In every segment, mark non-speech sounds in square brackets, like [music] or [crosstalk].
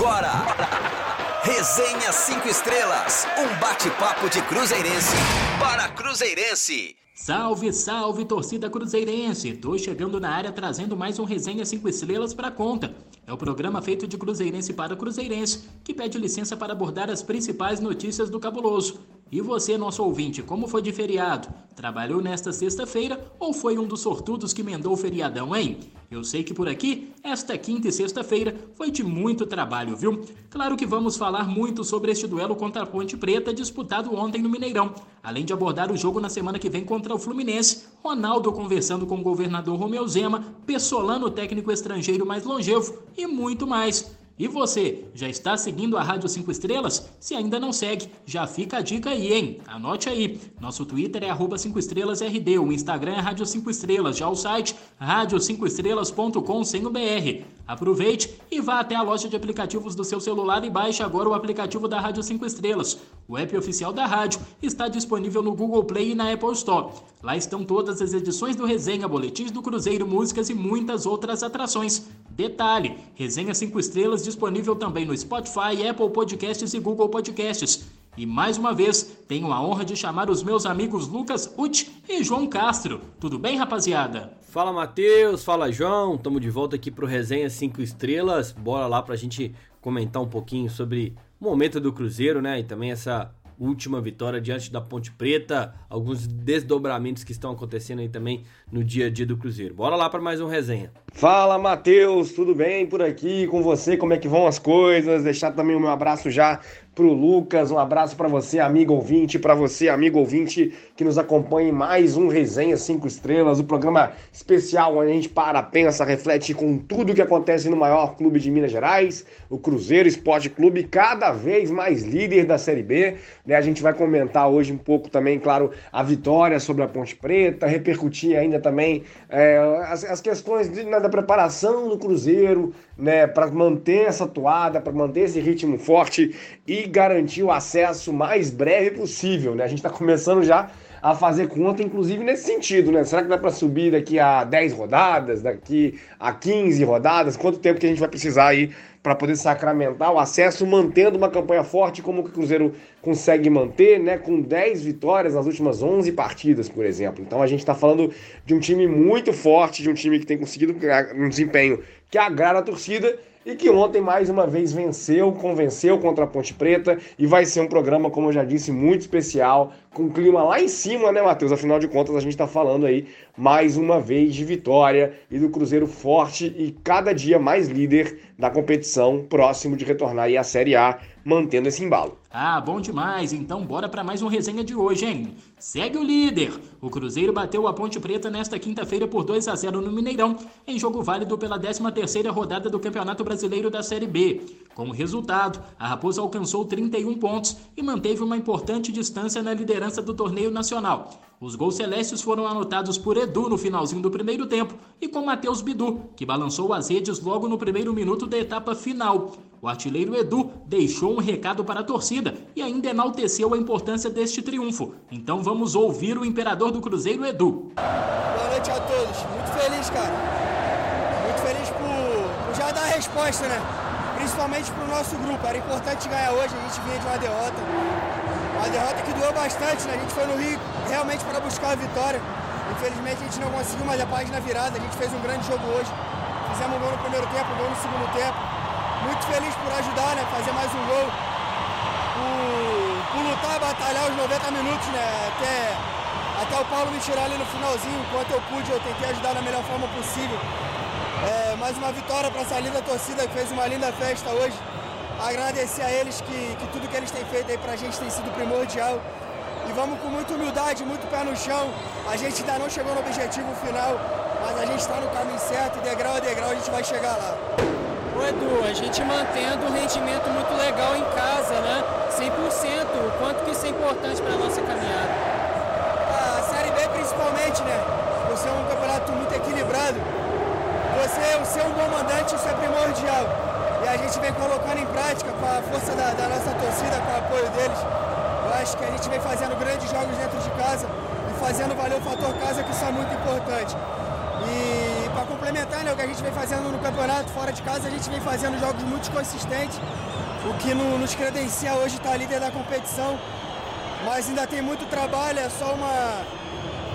agora. Resenha 5 Estrelas, um bate-papo de Cruzeirense para Cruzeirense. Salve, salve, torcida cruzeirense! Tô chegando na área trazendo mais um Resenha 5 Estrelas para conta. É o programa feito de cruzeirense para cruzeirense, que pede licença para abordar as principais notícias do cabuloso. E você, nosso ouvinte, como foi de feriado? Trabalhou nesta sexta-feira ou foi um dos sortudos que emendou o feriadão, hein? Eu sei que por aqui, esta quinta e sexta-feira foi de muito trabalho, viu? Claro que vamos falar muito sobre este duelo contra a Ponte Preta disputado ontem no Mineirão, além de abordar o jogo na semana que vem contra o Fluminense, Ronaldo conversando com o governador Romeu Zema, Pessolano, técnico estrangeiro mais longevo e muito mais. E você, já está seguindo a Rádio 5 Estrelas? Se ainda não segue, já fica a dica aí, hein? Anote aí. Nosso Twitter é arroba 5 estrelas RD, o Instagram é Rádio 5 Estrelas, já o site rádio5estrelas.com sem o BR. Aproveite e vá até a loja de aplicativos do seu celular e baixe agora o aplicativo da Rádio 5 Estrelas. O app oficial da rádio está disponível no Google Play e na Apple Store. Lá estão todas as edições do Resenha, boletins do Cruzeiro, músicas e muitas outras atrações. Detalhe: Resenha 5 Estrelas disponível também no Spotify, Apple Podcasts e Google Podcasts. E mais uma vez, tenho a honra de chamar os meus amigos Lucas Uti e João Castro. Tudo bem, rapaziada? Fala, Matheus. Fala, João. Estamos de volta aqui para o Resenha 5 Estrelas. Bora lá para a gente comentar um pouquinho sobre momento do Cruzeiro, né? E também essa última vitória diante da Ponte Preta, alguns desdobramentos que estão acontecendo aí também no dia a dia do Cruzeiro. Bora lá para mais um resenha. Fala, Matheus, tudo bem por aqui com você? Como é que vão as coisas? Deixar também o meu abraço já pro Lucas, um abraço para você, amigo ouvinte, para você, amigo ouvinte que nos acompanha em mais um Resenha 5 Estrelas, o programa especial onde a gente para, pensa, reflete com tudo que acontece no maior clube de Minas Gerais, o Cruzeiro Esporte Clube, cada vez mais líder da Série B. Né? A gente vai comentar hoje um pouco também, claro, a vitória sobre a Ponte Preta, repercutir ainda também é, as, as, questões de, né, da preparação do Cruzeiro, né, para manter essa toada, para manter esse ritmo forte e garantir o acesso mais breve possível. Né? A gente está começando já a fazer conta, inclusive nesse sentido, né? Será que dá para subir daqui a 10 rodadas, daqui a 15 rodadas? Quanto tempo que a gente vai precisar aí para poder sacramentar o acesso, mantendo uma campanha forte como o Cruzeiro consegue manter, né? Com 10 vitórias nas últimas 11 partidas, por exemplo. Então a gente está falando de um time muito forte, de um time que tem conseguido um desempenho que agrada a torcida e que ontem mais uma vez venceu, convenceu contra a Ponte Preta e vai ser um programa, como eu já disse, muito especial, com clima lá em cima, né, Matheus? Afinal de contas, a gente está falando aí mais uma vez de vitória e do Cruzeiro forte e cada dia mais líder da competição, próximo de retornar aí à Série A mantendo esse embalo. Ah, bom demais! Então bora para mais uma resenha de hoje, hein? Segue o líder! O Cruzeiro bateu a Ponte Preta nesta quinta-feira por 2 a 0 no Mineirão, em jogo válido pela 13ª rodada do Campeonato Brasileiro da Série B. Como resultado, a Raposa alcançou 31 pontos e manteve uma importante distância na liderança do torneio nacional. Os gols celestes foram anotados por Edu no finalzinho do primeiro tempo e com Matheus Bidu, que balançou as redes logo no primeiro minuto da etapa final. O artilheiro Edu deixou um recado para a torcida e ainda enalteceu a importância deste triunfo. Então vamos ouvir o imperador do Cruzeiro, Edu. Boa noite a todos. Muito feliz, cara. Muito feliz por, por já dar a resposta, né? Principalmente para o nosso grupo. Era importante ganhar hoje, a gente vinha de uma derrota. Uma derrota que doeu bastante, né? A gente foi no Rio realmente para buscar a vitória. Infelizmente a gente não conseguiu, mas a página virada, a gente fez um grande jogo hoje. Fizemos um gol no primeiro tempo, um gol no segundo tempo. Muito feliz por ajudar, né? Fazer mais um gol. Por, por lutar, batalhar os 90 minutos, né? Até, até o Paulo me tirar ali no finalzinho, enquanto eu pude, eu tentei ajudar da melhor forma possível. É, mais uma vitória para essa linda torcida que fez uma linda festa hoje agradecer a eles que, que tudo que eles têm feito aí pra gente tem sido primordial. E vamos com muita humildade, muito pé no chão. A gente ainda não chegou no objetivo final, mas a gente está no caminho certo degrau a degrau a gente vai chegar lá. Ô Edu, a gente mantendo um rendimento muito legal em casa, né? 100%, o quanto que isso é importante para a nossa caminhada? A Série B principalmente, né? Por ser um campeonato muito equilibrado, você ser um bom mandante, isso é primordial e a gente vem colocando em prática com a força da, da, nossa torcida, com o apoio deles. Eu acho que a gente vem fazendo grandes jogos dentro de casa e fazendo valer o fator casa, que isso é muito importante. E para complementar né, o que a gente vem fazendo no campeonato, fora de casa, a gente vem fazendo jogos muito consistentes, o que no, nos credencia hoje estar tá líder da competição. Mas ainda tem muito trabalho, é só uma,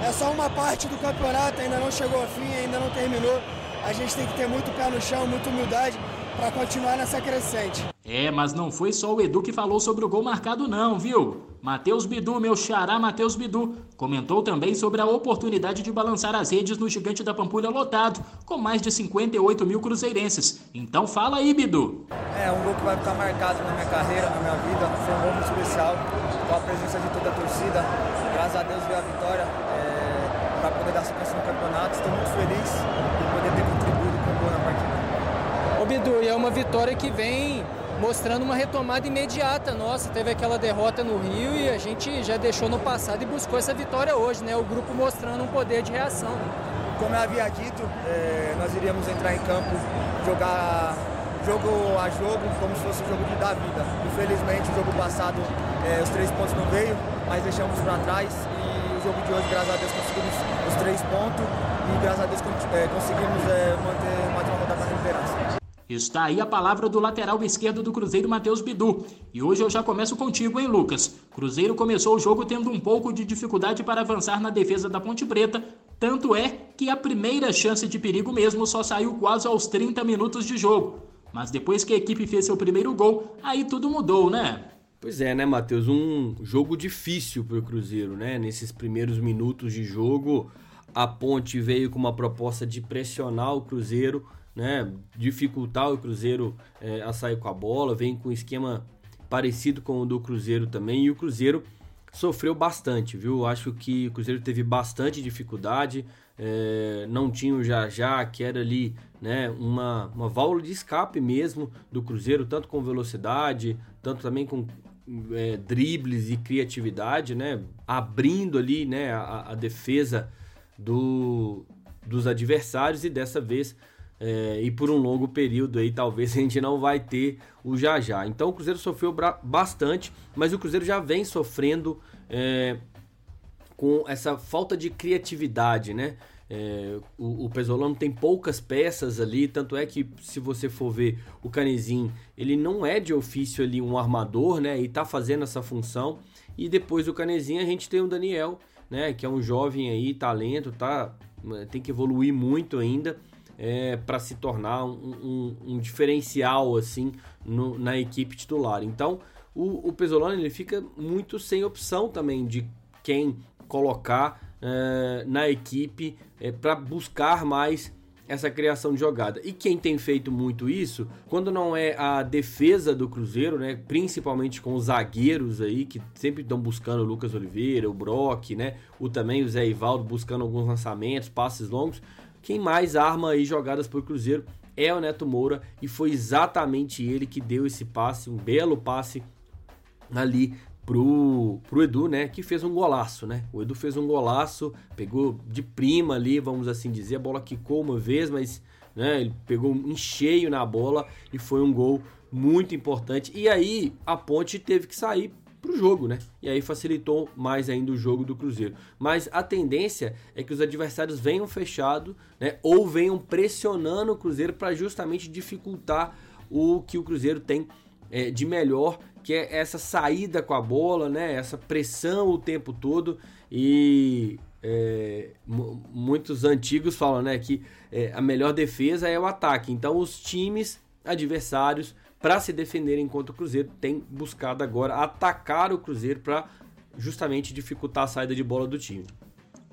é só uma parte do campeonato, ainda não chegou ao fim, ainda não terminou. A gente tem que ter muito pé no chão, muita humildade para continuar nessa crescente. É, mas não foi só o Edu que falou sobre o gol marcado não, viu? Matheus Bidu, meu xará Matheus Bidu, comentou também sobre a oportunidade de balançar as redes no Gigante da Pampulha lotado, com mais de 58 mil cruzeirenses. Então fala aí, Bidu. É, um gol que vai ficar marcado na minha carreira, na minha vida. Foi um gol muito especial, com a presença de toda a torcida. Graças a Deus veio a vitória é, para poder dar sequência no campeonato. Estou muito feliz de poder ter contribuído com o gol na Bidu, e é uma vitória que vem mostrando uma retomada imediata nossa. Teve aquela derrota no Rio e a gente já deixou no passado e buscou essa vitória hoje, né? O grupo mostrando um poder de reação. Como eu havia dito, é, nós iríamos entrar em campo, jogar jogo a jogo, como se fosse o jogo de dar vida. Infelizmente, o jogo passado, é, os três pontos não veio, mas deixamos para trás e o jogo de hoje, graças a Deus, conseguimos os três pontos e graças a Deus é, conseguimos é, manter uma rodada na liderança. Está aí a palavra do lateral esquerdo do Cruzeiro, Matheus Bidu. E hoje eu já começo contigo, hein, Lucas? Cruzeiro começou o jogo tendo um pouco de dificuldade para avançar na defesa da Ponte Preta, tanto é que a primeira chance de perigo mesmo só saiu quase aos 30 minutos de jogo. Mas depois que a equipe fez seu primeiro gol, aí tudo mudou, né? Pois é, né, Matheus? Um jogo difícil para o Cruzeiro, né? Nesses primeiros minutos de jogo, a Ponte veio com uma proposta de pressionar o Cruzeiro né, dificultar o Cruzeiro é, a sair com a bola, vem com um esquema parecido com o do Cruzeiro também, e o Cruzeiro sofreu bastante, viu? Acho que o Cruzeiro teve bastante dificuldade, é, não tinha o já que era ali né, uma, uma válvula de escape mesmo do Cruzeiro, tanto com velocidade, tanto também com é, dribles e criatividade, né, abrindo ali né, a, a defesa do, dos adversários, e dessa vez é, e por um longo período aí talvez a gente não vai ter o já já. Então o Cruzeiro sofreu bastante, mas o Cruzeiro já vem sofrendo é, com essa falta de criatividade, né? É, o, o Pesolano tem poucas peças ali, tanto é que se você for ver o Canezinho, ele não é de ofício ali um armador, né? E tá fazendo essa função. E depois do Canezinho a gente tem o Daniel, né? Que é um jovem aí, talento, tá? Tem que evoluir muito ainda é, para se tornar um, um, um diferencial assim no, na equipe titular. Então o, o Pesolano ele fica muito sem opção também de quem colocar é, na equipe é, para buscar mais essa criação de jogada. E quem tem feito muito isso, quando não é a defesa do Cruzeiro, né, principalmente com os zagueiros aí que sempre estão buscando o Lucas Oliveira, o Brock, né, o também o Zé Ivaldo buscando alguns lançamentos, passes longos, quem mais arma aí jogadas por Cruzeiro é o Neto Moura e foi exatamente ele que deu esse passe, um belo passe ali pro, pro Edu, né? Que fez um golaço, né? O Edu fez um golaço, pegou de prima ali, vamos assim dizer, a bola quicou uma vez, mas né, ele pegou em cheio na bola e foi um gol muito importante. E aí a Ponte teve que sair para o jogo, né? E aí facilitou mais ainda o jogo do Cruzeiro. Mas a tendência é que os adversários venham fechado, né? Ou venham pressionando o Cruzeiro para justamente dificultar o que o Cruzeiro tem é, de melhor, que é essa saída com a bola, né? Essa pressão o tempo todo e é, muitos antigos falam, né? Que é, a melhor defesa é o ataque. Então os times adversários para se defender enquanto o Cruzeiro tem buscado agora atacar o Cruzeiro para justamente dificultar a saída de bola do time.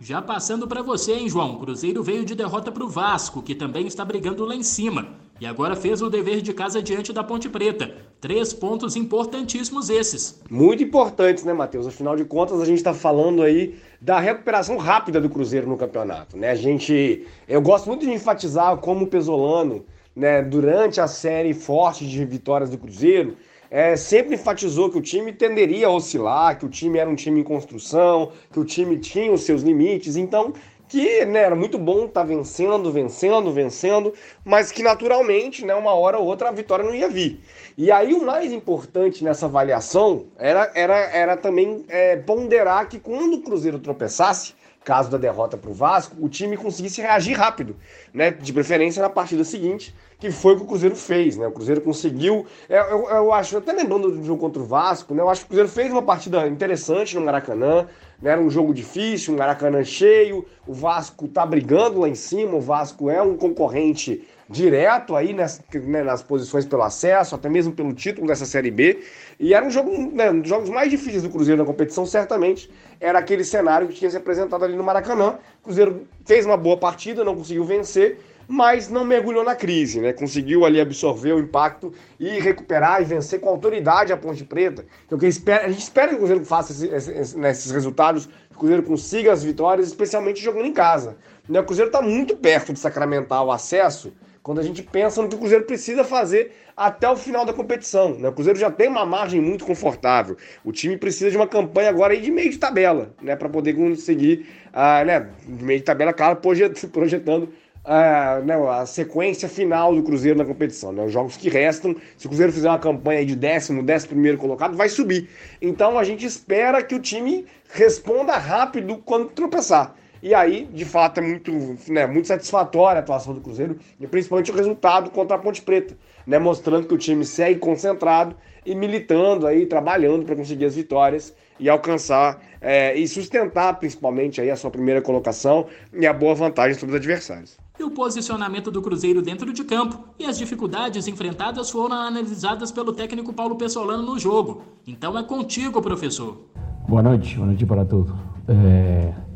Já passando para você, hein, João? O Cruzeiro veio de derrota para o Vasco, que também está brigando lá em cima. E agora fez o dever de casa diante da Ponte Preta. Três pontos importantíssimos esses. Muito importantes, né, Matheus? Afinal de contas, a gente está falando aí da recuperação rápida do Cruzeiro no campeonato, né? A gente. Eu gosto muito de enfatizar como o Pesolano né, durante a série forte de vitórias do Cruzeiro, é, sempre enfatizou que o time tenderia a oscilar, que o time era um time em construção, que o time tinha os seus limites, então que né, era muito bom estar tá vencendo, vencendo, vencendo, mas que naturalmente, né, uma hora ou outra a vitória não ia vir. E aí o mais importante nessa avaliação era, era, era também é, ponderar que quando o Cruzeiro tropeçasse, caso da derrota para o Vasco, o time conseguisse reagir rápido, né? De preferência na partida seguinte, que foi o que o Cruzeiro fez, né? O Cruzeiro conseguiu. Eu, é, eu, eu acho, até lembrando do jogo contra o Vasco, né? Eu acho que o Cruzeiro fez uma partida interessante no Maracanã. Né? Era um jogo difícil, um Maracanã cheio. O Vasco tá brigando lá em cima. O Vasco é um concorrente direto aí nas, né, nas posições pelo acesso, até mesmo pelo título dessa Série B. E era um jogo, né, um dos jogos mais difíceis do Cruzeiro na competição, certamente. Era aquele cenário que tinha se apresentado ali no Maracanã. O Cruzeiro fez uma boa partida, não conseguiu vencer, mas não mergulhou na crise, né? Conseguiu ali absorver o impacto e recuperar e vencer com autoridade a Ponte Preta. Então, que espera, a gente espera que o Cruzeiro faça esse, esse, né, esses resultados, que o Cruzeiro consiga as vitórias, especialmente jogando em casa. Né? O Cruzeiro está muito perto de sacramentar o acesso quando a gente pensa no que o Cruzeiro precisa fazer até o final da competição. Né? O Cruzeiro já tem uma margem muito confortável. O time precisa de uma campanha agora de meio de tabela, né? Para poder conseguir, uh, né? De meio de tabela, claro, [laughs] projetando uh, né, a sequência final do Cruzeiro na competição. Né? Os jogos que restam, se o Cruzeiro fizer uma campanha de décimo, décimo primeiro colocado, vai subir. Então a gente espera que o time responda rápido quando tropeçar. E aí, de fato, é muito, né, muito satisfatória a atuação do Cruzeiro, e principalmente o resultado contra a Ponte Preta, né, mostrando que o time segue concentrado e militando aí, trabalhando para conseguir as vitórias e alcançar é, e sustentar principalmente aí a sua primeira colocação e a boa vantagem sobre os adversários. E o posicionamento do Cruzeiro dentro de campo e as dificuldades enfrentadas foram analisadas pelo técnico Paulo Pessolano no jogo. Então é contigo, professor. Boa noite, boa noite para todos. É...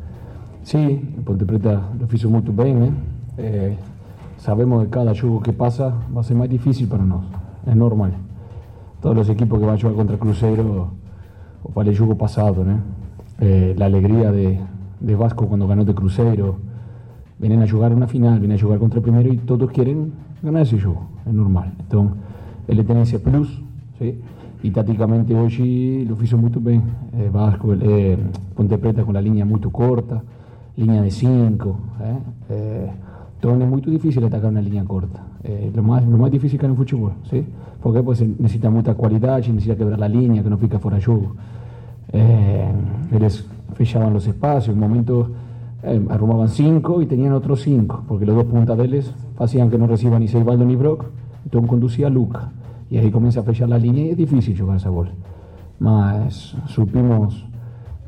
Sí, Ponte Preta lo hizo muy bien. ¿eh? Eh, sabemos que cada juego que pasa va a ser más difícil para nosotros, es normal. Todos los equipos que van a jugar contra Cruzeiro, o para el juego pasado, eh, la alegría de, Vasco cuando ganó de Cruzeiro, vienen a jugar una final, vienen a jugar contra el primero y todos quieren ganar ese juego, es normal. Entonces, él tiene ese plus, ¿sí? y tácticamente hoy lo hizo muy bien. Vasco, Ponte Preta con la línea muy corta. Línea de 5. ¿eh? Eh, todo es muy difícil atacar una línea corta. Eh, lo, más, lo más difícil que en el fútbol, ¿sí? Porque pues, necesita mucha cualidad, necesita quebrar la línea, que no pica fuera de juego. Eh, ellos fechaban los espacios, en un momento eh, arrumaban 5 y tenían otros 5, porque los dos puntas de ellos hacían que no reciban ni Seibaldo ni Brock, entonces conducía a Luca. Y ahí comienza a fechar la línea y es difícil jugar esa bola. Más supimos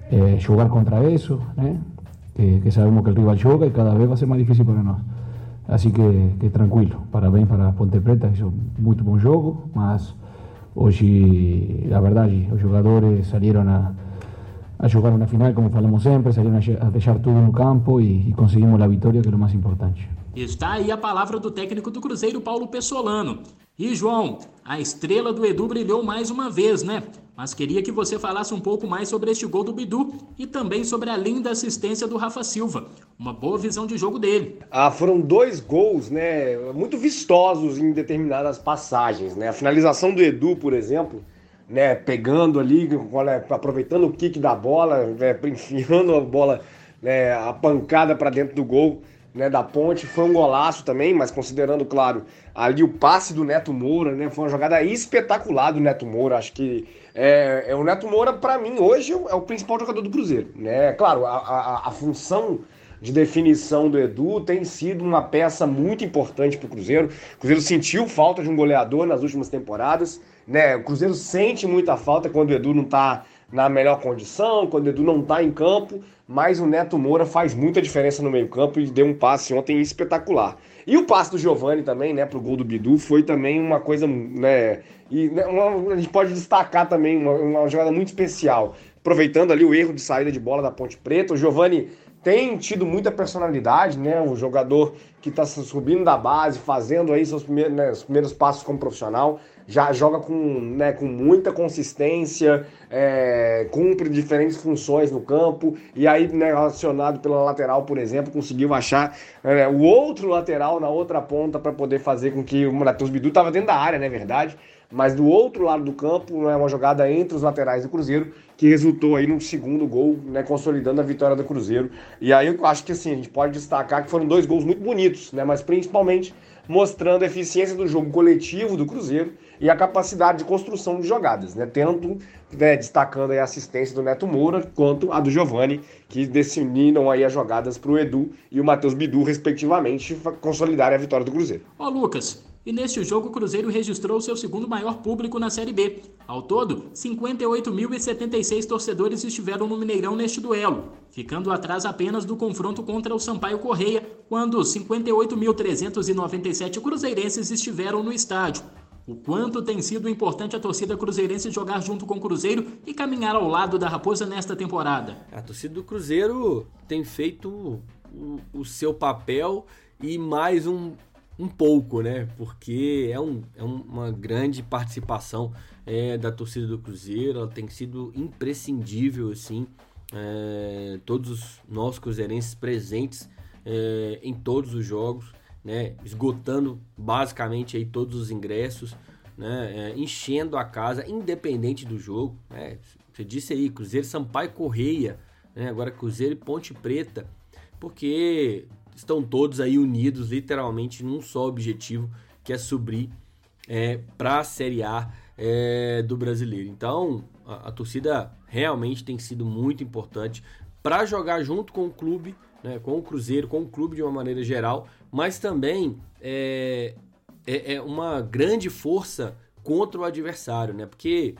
eh, jugar contra eso, ¿eh? Que, sabemos que el rival juega y cada vez va a ser más difícil para nosotros. Así que, que tranquilo, parabéns para Ponte Preta, hizo muy buen juego, mas hoy, la verdad, los jugadores salieron a, a jugar una final, como falamos siempre, salieron a, dejar todo no campo y, y conseguimos la victoria, que es lo más importante. Está aí a palavra do técnico do Cruzeiro, Paulo Pessolano. E João, a estrela do Edu brilhou mais uma vez, né? Mas queria que você falasse um pouco mais sobre este gol do Bidu e também sobre a linda assistência do Rafa Silva. Uma boa visão de jogo dele. Ah, foram dois gols, né? Muito vistosos em determinadas passagens, né? A finalização do Edu, por exemplo, né? Pegando ali, aproveitando o kick da bola, né? [laughs] enfiando a bola, né? A pancada para dentro do gol né, da ponte, foi um golaço também, mas considerando, claro, ali o passe do Neto Moura, né, foi uma jogada espetacular do Neto Moura, acho que é, é o Neto Moura, para mim, hoje é o principal jogador do Cruzeiro, né, claro, a, a, a função de definição do Edu tem sido uma peça muito importante para o Cruzeiro. O Cruzeiro sentiu falta de um goleador nas últimas temporadas, né? O Cruzeiro sente muita falta quando o Edu não está na melhor condição, quando o Edu não está em campo mas o Neto Moura faz muita diferença no meio-campo e deu um passe ontem espetacular. E o passe do Giovani também, né, pro gol do Bidu, foi também uma coisa, né, e né, uma, a gente pode destacar também uma, uma, jogada muito especial, aproveitando ali o erro de saída de bola da Ponte Preta, o Giovani tem tido muita personalidade, né, o jogador que está subindo da base, fazendo aí seus primeiros, né, primeiros passos como profissional, já joga com, né, com muita consistência, é, cumpre diferentes funções no campo, e aí, né, relacionado pela lateral, por exemplo, conseguiu achar é, o outro lateral na outra ponta para poder fazer com que o Matheus Bidu estava dentro da área, né, verdade? Mas do outro lado do campo, né, uma jogada entre os laterais do Cruzeiro, que resultou aí no segundo gol, né, consolidando a vitória do Cruzeiro. E aí eu acho que assim, a gente pode destacar que foram dois gols muito bonitos, né, mas principalmente mostrando a eficiência do jogo coletivo do Cruzeiro e a capacidade de construção de jogadas, né? Tanto né, destacando a assistência do Neto Moura quanto a do Giovani, que definiram aí as jogadas para o Edu e o Matheus Bidu, respectivamente, consolidarem a vitória do Cruzeiro. Ó, Lucas, e neste jogo o Cruzeiro registrou seu segundo maior público na Série B. Ao todo, 58.076 torcedores estiveram no Mineirão neste duelo, ficando atrás apenas do confronto contra o Sampaio Correia, quando 58.397 cruzeirenses estiveram no estádio. O quanto tem sido importante a torcida cruzeirense jogar junto com o Cruzeiro e caminhar ao lado da Raposa nesta temporada. A torcida do Cruzeiro tem feito o, o seu papel e mais um, um pouco, né? Porque é, um, é uma grande participação é, da torcida do Cruzeiro, ela tem sido imprescindível, assim, é, todos nós cruzeirenses presentes é, em todos os jogos, né? Esgotando basicamente aí todos os ingressos, né? É, enchendo a casa, independente do jogo, né? Você disse aí, Cruzeiro Sampaio Correia, né? Agora Cruzeiro e Ponte Preta, porque estão todos aí unidos literalmente num só objetivo, que é subir é, para a Série A é, do brasileiro. Então, a, a, torcida realmente tem sido muito importante para jogar junto com o clube, né, com o Cruzeiro, com o clube de uma maneira geral, mas também é, é, é uma grande força contra o adversário, né? Porque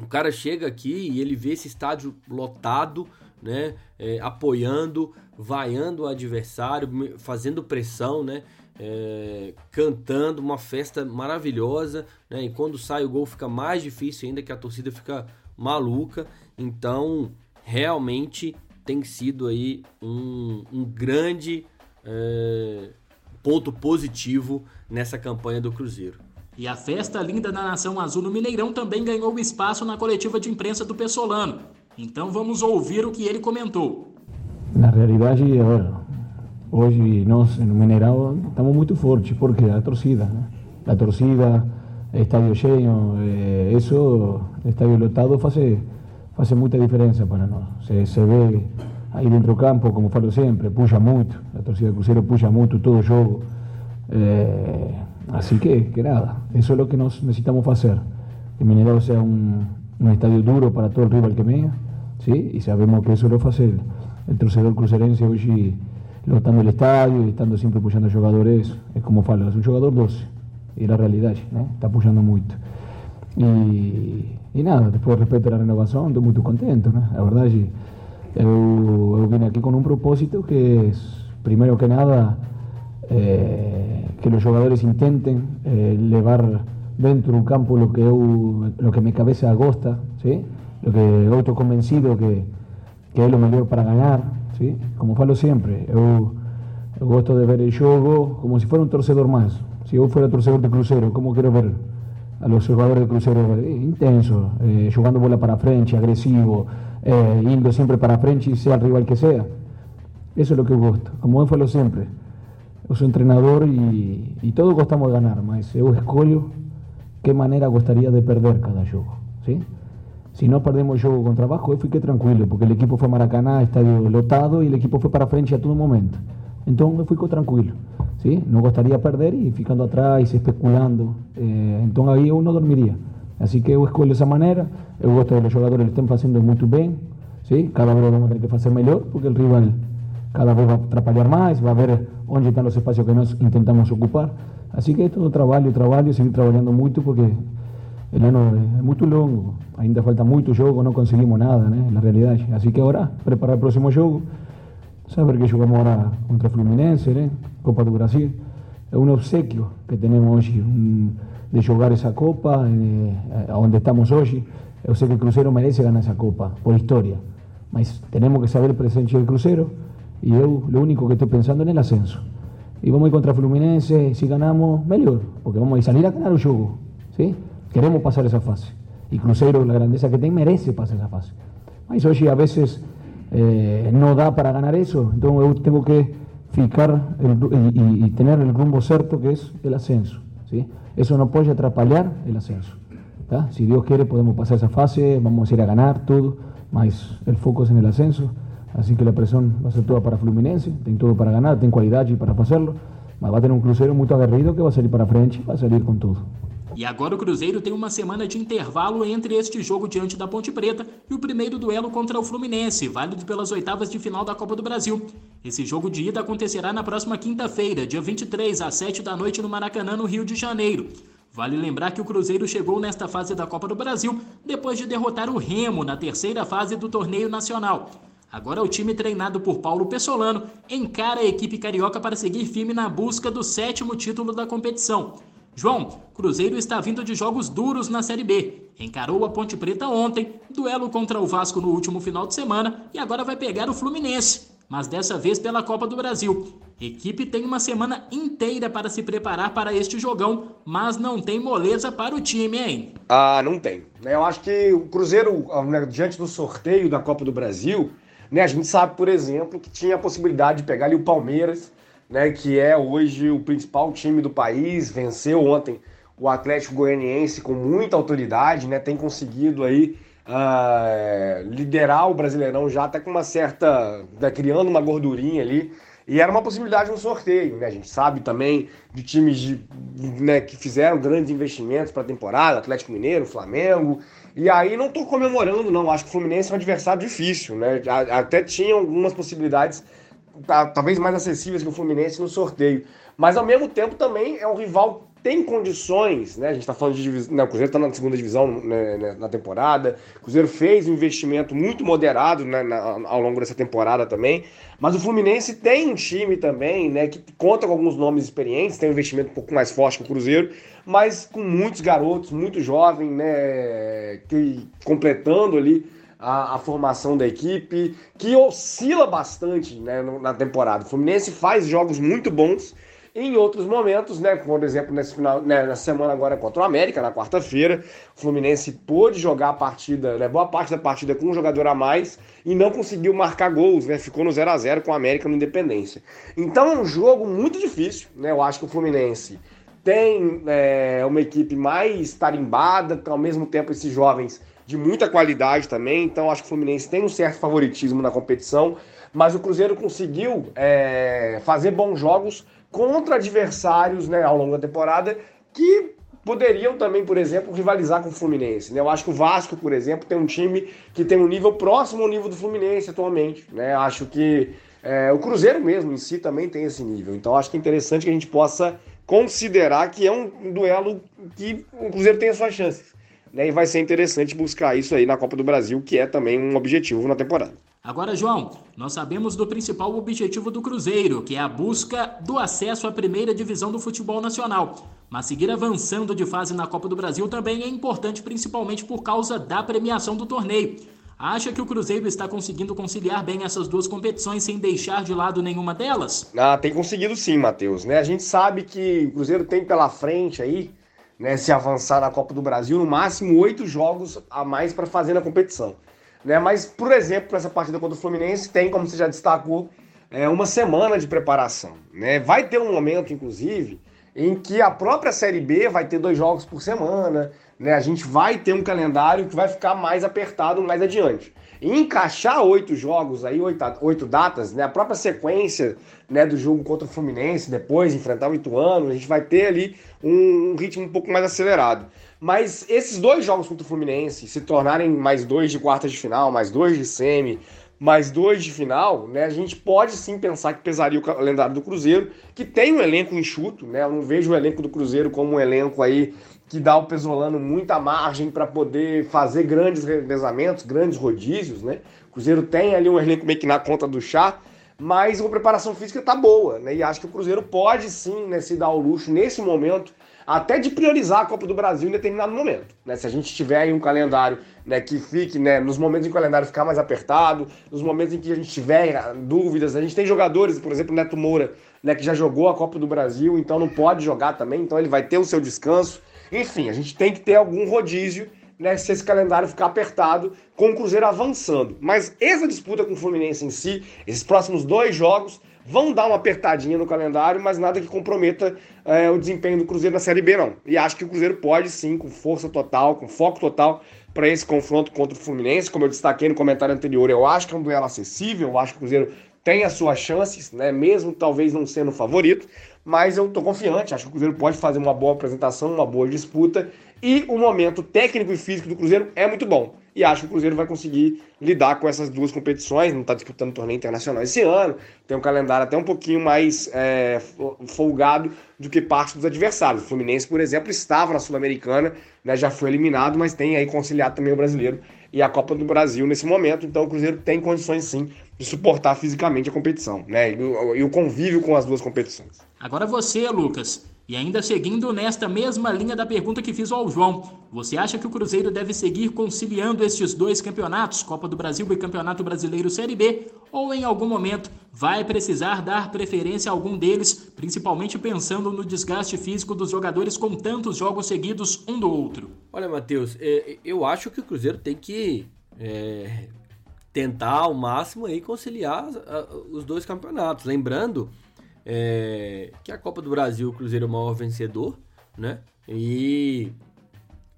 o cara chega aqui e ele vê esse estádio lotado, né? É, apoiando, vaiando o adversário, fazendo pressão, né? É, cantando, uma festa maravilhosa, né? E quando sai o gol fica mais difícil ainda, que a torcida fica maluca. Então, realmente tem sido aí um, um grande é, ponto positivo nessa campanha do Cruzeiro. E a festa linda da Nação Azul no Mineirão também ganhou espaço na coletiva de imprensa do Pessolano. Então vamos ouvir o que ele comentou. Na realidade, hoje nós no Mineirão estamos muito fortes porque a torcida, né? a torcida, estádio cheio, eh, isso, estádio lotado faz, faz muita diferença para nós. Se, se vê aí dentro campo, como falo sempre, puxa muito, a torcida do Cruzeiro puxa muito todo o jogo. Eh, assim que, que nada, isso é o que nós necessitamos fazer. Que Mineirão seja um, um estádio duro para todo o rival que venha, ¿sí? y sabemos que eso lo hace el, el torcedor crucerense hoy lotando el estadio y estando siempre apoyando a jugadores, es como falo, es un jugador 12, y la realidad, ¿eh? está apoyando mucho. Y, y nada, después respecto a la renovación, estoy muy contento, ¿no? la verdad, yo, yo vine aquí con un propósito que es, primero que nada, eh, que los jugadores intenten eh, llevar dentro de un campo lo que, yo, lo que mi cabeza agosta, ¿sí? lo que eu estou convencido que, que é o melhor para ganhar, ¿sí? como falo sempre, eu, eu gosto de ver o jogo como se fosse um torcedor mais. Se eu fosse torcedor de Cruzeiro, como quero ver a los jugadores de Cruzeiro eh, intenso, eh, jogando bola para frente, agresivo, eh, indo sempre para frente, sea o rival que sea. Eso é o que eu gosto. Como eu falo sempre, eu sou treinador e, e todos gostamos de ganhar, mas eu escolho que maneira gostaria de perder cada jogo. ¿sí? Si no perdemos yo con trabajo, yo fui que tranquilo, porque el equipo fue a Maracaná, estadio lotado, y el equipo fue para frente a todo momento. Entonces con tranquilo. ¿sí? No gustaría perder y ficando atrás, especulando. Eh, entonces ahí uno dormiría. Así que yo escolho esa manera. Eu gosto que los jugadores lo estén haciendo muy bien. ¿sí? Cada vez vamos a tener que hacer mejor, porque el rival cada vez va a atrapalhar más, va a ver dónde están los espacios que nos intentamos ocupar. Así que todo trabajo, trabajo, seguir trabajando mucho, porque el ano é muito longo, ainda falta muito jogo, não conseguimos nada, né, na realidade. Assim que agora, preparar o próximo jogo, saber que jogamos agora contra Fluminense, né, Copa do Brasil. É um obsequio que temos hoje um, de jogar essa Copa, eh, onde estamos hoje. Eu sei que o Cruzeiro merece ganhar essa Copa, por história, mas temos que saber o presente do Cruzeiro e eu, o único que estou pensando é no ascenso. E vamos ir contra Fluminense, se ganhamos, melhor, porque vamos a salir a ganhar o jogo, ¿sí? Queremos pasar esa fase. Y Cruzeiro, la grandeza que tiene, merece pasar esa fase. Mas hoje a veces eh, no da para ganar eso, entonces tengo que ficar el, y, y, tener el rumbo cierto que es el ascenso. ¿sí? Eso no puede atrapalhar el ascenso. Si Dios quiere podemos pasar esa fase, vamos a ir a ganar todo, mas el foco es en el ascenso. Así que la presión va a ser toda para Fluminense, tiene todo para ganar, tiene cualidad para hacerlo. Mas vai ter um Cruzeiro muito aguerrido que vai sair para frente, vai sair com tudo. E agora o Cruzeiro tem uma semana de intervalo entre este jogo diante da Ponte Preta e o primeiro duelo contra o Fluminense, válido pelas oitavas de final da Copa do Brasil. Esse jogo de ida acontecerá na próxima quinta-feira, dia 23, às 7 da noite no Maracanã, no Rio de Janeiro. Vale lembrar que o Cruzeiro chegou nesta fase da Copa do Brasil depois de derrotar o Remo na terceira fase do torneio nacional. Agora o time treinado por Paulo Pessolano encara a equipe carioca para seguir firme na busca do sétimo título da competição. João, Cruzeiro está vindo de jogos duros na Série B. Encarou a Ponte Preta ontem, duelo contra o Vasco no último final de semana e agora vai pegar o Fluminense, mas dessa vez pela Copa do Brasil. Equipe tem uma semana inteira para se preparar para este jogão, mas não tem moleza para o time, hein? Ah, não tem. Eu acho que o Cruzeiro, né, diante do sorteio da Copa do Brasil, né, a gente sabe, por exemplo, que tinha a possibilidade de pegar ali o Palmeiras né, que é hoje o principal time do país, venceu ontem o Atlético Goianiense com muita autoridade, né, tem conseguido aí uh, liderar o Brasileirão já até com uma certa, né, criando uma gordurinha ali, e era uma possibilidade no sorteio, né? A gente sabe também de times de, né, que fizeram grandes investimentos para a temporada, Atlético Mineiro, Flamengo. E aí não estou comemorando, não. Acho que o Fluminense é um adversário difícil, né? Até tinha algumas possibilidades talvez mais acessíveis que o Fluminense no sorteio. Mas ao mesmo tempo também é um rival tem condições, né? A gente está falando de divisão, né? o Cruzeiro está na segunda divisão né, né, na temporada. O Cruzeiro fez um investimento muito moderado né, na, ao longo dessa temporada também. Mas o Fluminense tem um time também, né? Que conta com alguns nomes experientes, tem um investimento um pouco mais forte que o Cruzeiro, mas com muitos garotos, muito jovens, né? Que completando ali a, a, formação da equipe, que oscila bastante né, na temporada. O Fluminense faz jogos muito bons em outros momentos, né, por exemplo, nesse final, né, na semana agora contra o América, na quarta-feira, o Fluminense pôde jogar a partida, né, boa parte da partida com um jogador a mais e não conseguiu marcar gols, né, ficou no 0 a 0 com o América no Independência. Então é um jogo muito difícil, né, eu acho que o Fluminense tem é, uma equipe mais tarimbada, ao mesmo tempo esses jovens de muita qualidade também, então acho que o Fluminense tem um certo favoritismo na competição, mas o Cruzeiro conseguiu é, fazer bons jogos contra adversários né, ao longo da temporada que poderiam também, por exemplo, rivalizar com o Fluminense. Né? Eu acho que o Vasco, por exemplo, tem um time que tem um nível próximo ao nível do Fluminense atualmente. Né? Acho que é, o Cruzeiro mesmo em si também tem esse nível. Então acho que é interessante que a gente possa considerar que é um duelo que o Cruzeiro tem as suas chances. Né? E vai ser interessante buscar isso aí na Copa do Brasil, que é também um objetivo na temporada. Agora, João, nós sabemos do principal objetivo do Cruzeiro, que é a busca do acesso à primeira divisão do futebol nacional. Mas seguir avançando de fase na Copa do Brasil também é importante, principalmente por causa da premiação do torneio. Acha que o Cruzeiro está conseguindo conciliar bem essas duas competições sem deixar de lado nenhuma delas? Ah, tem conseguido sim, Matheus. Né? A gente sabe que o Cruzeiro tem pela frente aí né, se avançar na Copa do Brasil, no máximo oito jogos a mais para fazer na competição. Né? Mas, por exemplo, essa partida contra o Fluminense, tem, como você já destacou, é, uma semana de preparação. Né? Vai ter um momento, inclusive, em que a própria Série B vai ter dois jogos por semana, né? a gente vai ter um calendário que vai ficar mais apertado mais adiante. Encaixar oito jogos aí, oito, oito datas, né? A própria sequência né, do jogo contra o Fluminense, depois enfrentar o Ituano, a gente vai ter ali um, um ritmo um pouco mais acelerado. Mas esses dois jogos contra o Fluminense se tornarem mais dois de quartas de final, mais dois de semi, mais dois de final, né? A gente pode sim pensar que pesaria o calendário do Cruzeiro, que tem um elenco enxuto, né? Eu não vejo o elenco do Cruzeiro como um elenco aí que dá ao Pesolano muita margem para poder fazer grandes revezamentos, grandes rodízios, né? O Cruzeiro tem ali um elenco meio que na conta do chá, mas a preparação física tá boa, né? E acho que o Cruzeiro pode sim né, se dar o luxo nesse momento até de priorizar a Copa do Brasil em determinado momento. Né? Se a gente tiver aí um calendário né, que fique, né, nos momentos em que o calendário ficar mais apertado, nos momentos em que a gente tiver dúvidas, a gente tem jogadores, por exemplo, Neto Moura, né, que já jogou a Copa do Brasil, então não pode jogar também, então ele vai ter o seu descanso. Enfim, a gente tem que ter algum rodízio né, se esse calendário ficar apertado, com o Cruzeiro avançando. Mas essa disputa com o Fluminense em si, esses próximos dois jogos, vão dar uma apertadinha no calendário, mas nada que comprometa é, o desempenho do Cruzeiro na Série B, não. E acho que o Cruzeiro pode sim, com força total, com foco total, para esse confronto contra o Fluminense. Como eu destaquei no comentário anterior, eu acho que é um duelo acessível, eu acho que o Cruzeiro tem as suas chances, né, mesmo talvez não sendo favorito, mas eu tô confiante, acho que o Cruzeiro pode fazer uma boa apresentação, uma boa disputa, e o momento técnico e físico do Cruzeiro é muito bom. E acho que o Cruzeiro vai conseguir lidar com essas duas competições, não está disputando torneio internacional esse ano, tem um calendário até um pouquinho mais é, folgado do que parte dos adversários. O Fluminense, por exemplo, estava na Sul-Americana, né, já foi eliminado, mas tem aí conciliado também o brasileiro e a Copa do Brasil nesse momento, então o Cruzeiro tem condições sim de suportar fisicamente a competição, né? E o, e o convívio com as duas competições. Agora você, Lucas. E ainda seguindo nesta mesma linha da pergunta que fiz ao João, você acha que o Cruzeiro deve seguir conciliando estes dois campeonatos, Copa do Brasil e Campeonato Brasileiro Série B, ou em algum momento vai precisar dar preferência a algum deles, principalmente pensando no desgaste físico dos jogadores com tantos jogos seguidos um do outro? Olha, Matheus, é, eu acho que o Cruzeiro tem que é, tentar ao máximo aí conciliar os dois campeonatos. Lembrando é, que a Copa do Brasil, o Cruzeiro é o maior vencedor, né? E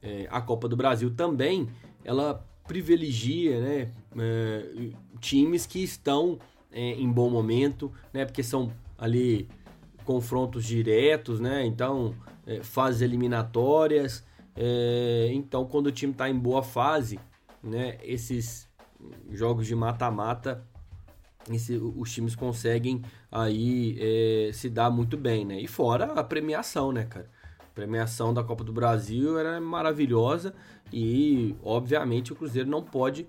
é, a Copa do Brasil também, ela privilegia, né? É, times que estão é, em bom momento, né? Porque são ali confrontos diretos, né? Então, é, fases eliminatórias. É, então, quando o time está em boa fase, né? Esses jogos de mata-mata os times conseguem aí é, se dar muito bem, né? E fora a premiação, né, cara? A premiação da Copa do Brasil era maravilhosa e, obviamente, o Cruzeiro não pode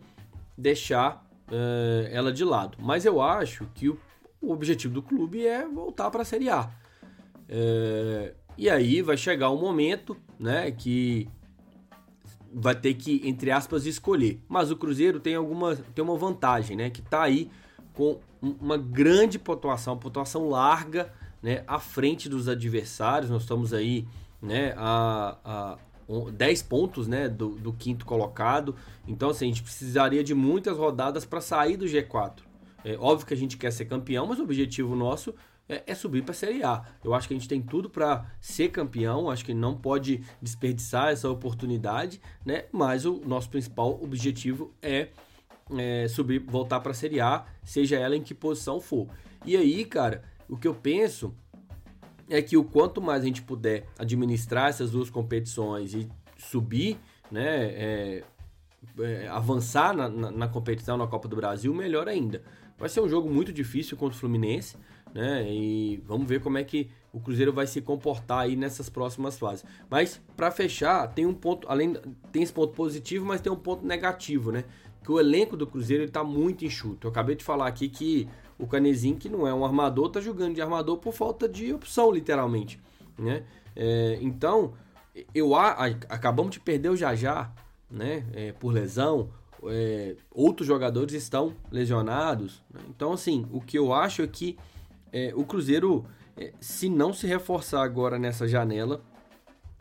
deixar é, ela de lado. Mas eu acho que o, o objetivo do clube é voltar para a Série A. É, e aí vai chegar um momento, né, que vai ter que, entre aspas, escolher. Mas o Cruzeiro tem alguma tem uma vantagem, né, que tá aí com uma grande pontuação, pontuação larga, né, à frente dos adversários. Nós estamos aí, né, a, a 10 pontos, né, do, do quinto colocado. Então, assim, a gente precisaria de muitas rodadas para sair do G4. É óbvio que a gente quer ser campeão, mas o objetivo nosso é, é subir para a Série A. Eu acho que a gente tem tudo para ser campeão, acho que não pode desperdiçar essa oportunidade, né? Mas o nosso principal objetivo é é, subir, voltar para a Série A, seja ela em que posição for. E aí, cara, o que eu penso é que o quanto mais a gente puder administrar essas duas competições e subir, né, é, é, avançar na, na, na, competição na Copa do Brasil, melhor ainda. Vai ser um jogo muito difícil contra o Fluminense, né? E vamos ver como é que o Cruzeiro vai se comportar aí nessas próximas fases. Mas para fechar, tem um ponto, além tem esse ponto positivo, mas tem um ponto negativo, né? que o elenco do Cruzeiro está muito enxuto. Eu acabei de falar aqui que o Canezinho, que não é um armador, está jogando de armador por falta de opção, literalmente. Né? É, então, eu a, a, acabamos de perder o Jajá né? É, por lesão. É, outros jogadores estão lesionados. Né? Então, assim, o que eu acho é que é, o Cruzeiro, é, se não se reforçar agora nessa janela,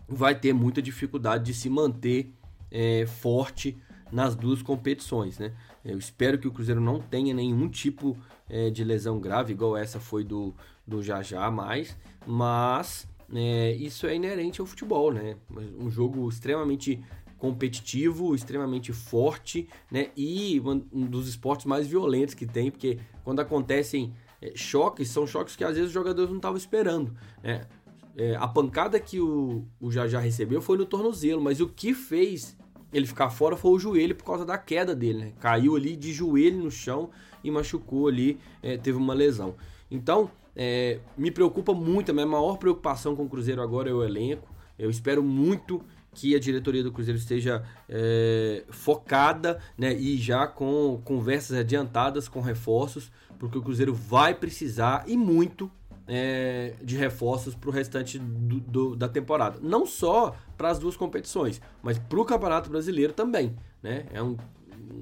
vai ter muita dificuldade de se manter é, forte nas duas competições, né? Eu espero que o Cruzeiro não tenha nenhum tipo é, de lesão grave, igual essa foi do, do Jajá mais, mas é, isso é inerente ao futebol, né? Um jogo extremamente competitivo, extremamente forte, né? E um dos esportes mais violentos que tem, porque quando acontecem é, choques, são choques que às vezes os jogadores não estavam esperando, né? É, a pancada que o, o Jajá recebeu foi no tornozelo, mas o que fez ele ficar fora foi o joelho por causa da queda dele, né? Caiu ali de joelho no chão e machucou ali, é, teve uma lesão. Então, é, me preocupa muito, a minha maior preocupação com o Cruzeiro agora é o elenco. Eu espero muito que a diretoria do Cruzeiro esteja é, focada né, e já com conversas adiantadas com reforços, porque o Cruzeiro vai precisar e muito é, de reforços para o restante do, do, da temporada. Não só para as duas competições, mas para o Campeonato Brasileiro também. Né? É um,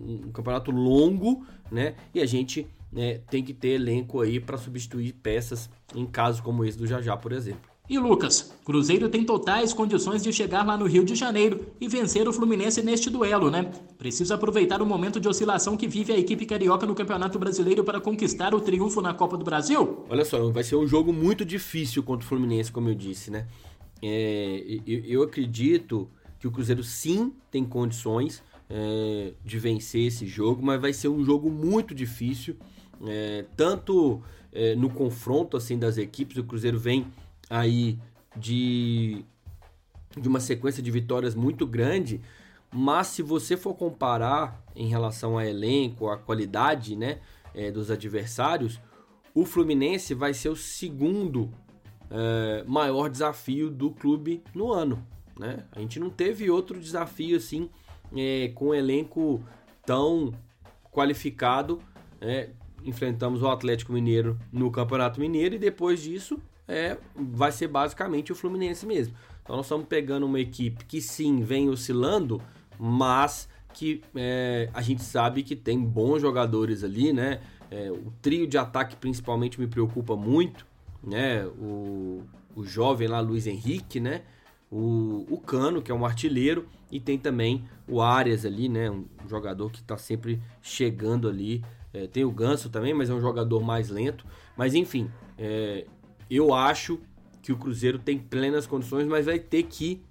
um campeonato longo né? e a gente né, tem que ter elenco aí para substituir peças em casos como esse do Jajá, por exemplo. E Lucas, Cruzeiro tem totais condições de chegar lá no Rio de Janeiro e vencer o Fluminense neste duelo, né? Precisa aproveitar o momento de oscilação que vive a equipe carioca no Campeonato Brasileiro para conquistar o triunfo na Copa do Brasil? Olha só, vai ser um jogo muito difícil contra o Fluminense, como eu disse, né? É, eu, acredito que o Cruzeiro sim tem condições é, de vencer esse jogo, mas vai ser um jogo muito difícil, é, tanto é, no confronto assim das equipes. O Cruzeiro vem aí de, de uma sequência de vitórias muito grande, mas se você for comparar em relação a elenco, a qualidade né, é, dos adversários, o Fluminense vai ser o segundo é, maior desafio do clube no ano. Né? A gente não teve outro desafio assim é, com um elenco tão qualificado. É, enfrentamos o Atlético Mineiro no Campeonato Mineiro e depois disso é, vai ser basicamente o Fluminense mesmo. Então nós estamos pegando uma equipe que sim vem oscilando, mas que é, a gente sabe que tem bons jogadores ali, né? É, o trio de ataque principalmente me preocupa muito, né? O, o jovem lá, Luiz Henrique, né? O, o Cano, que é um artilheiro, e tem também o Arias ali, né? Um jogador que está sempre chegando ali. É, tem o Ganso também, mas é um jogador mais lento. Mas enfim, é, eu acho que o Cruzeiro tem plenas condições, mas vai ter que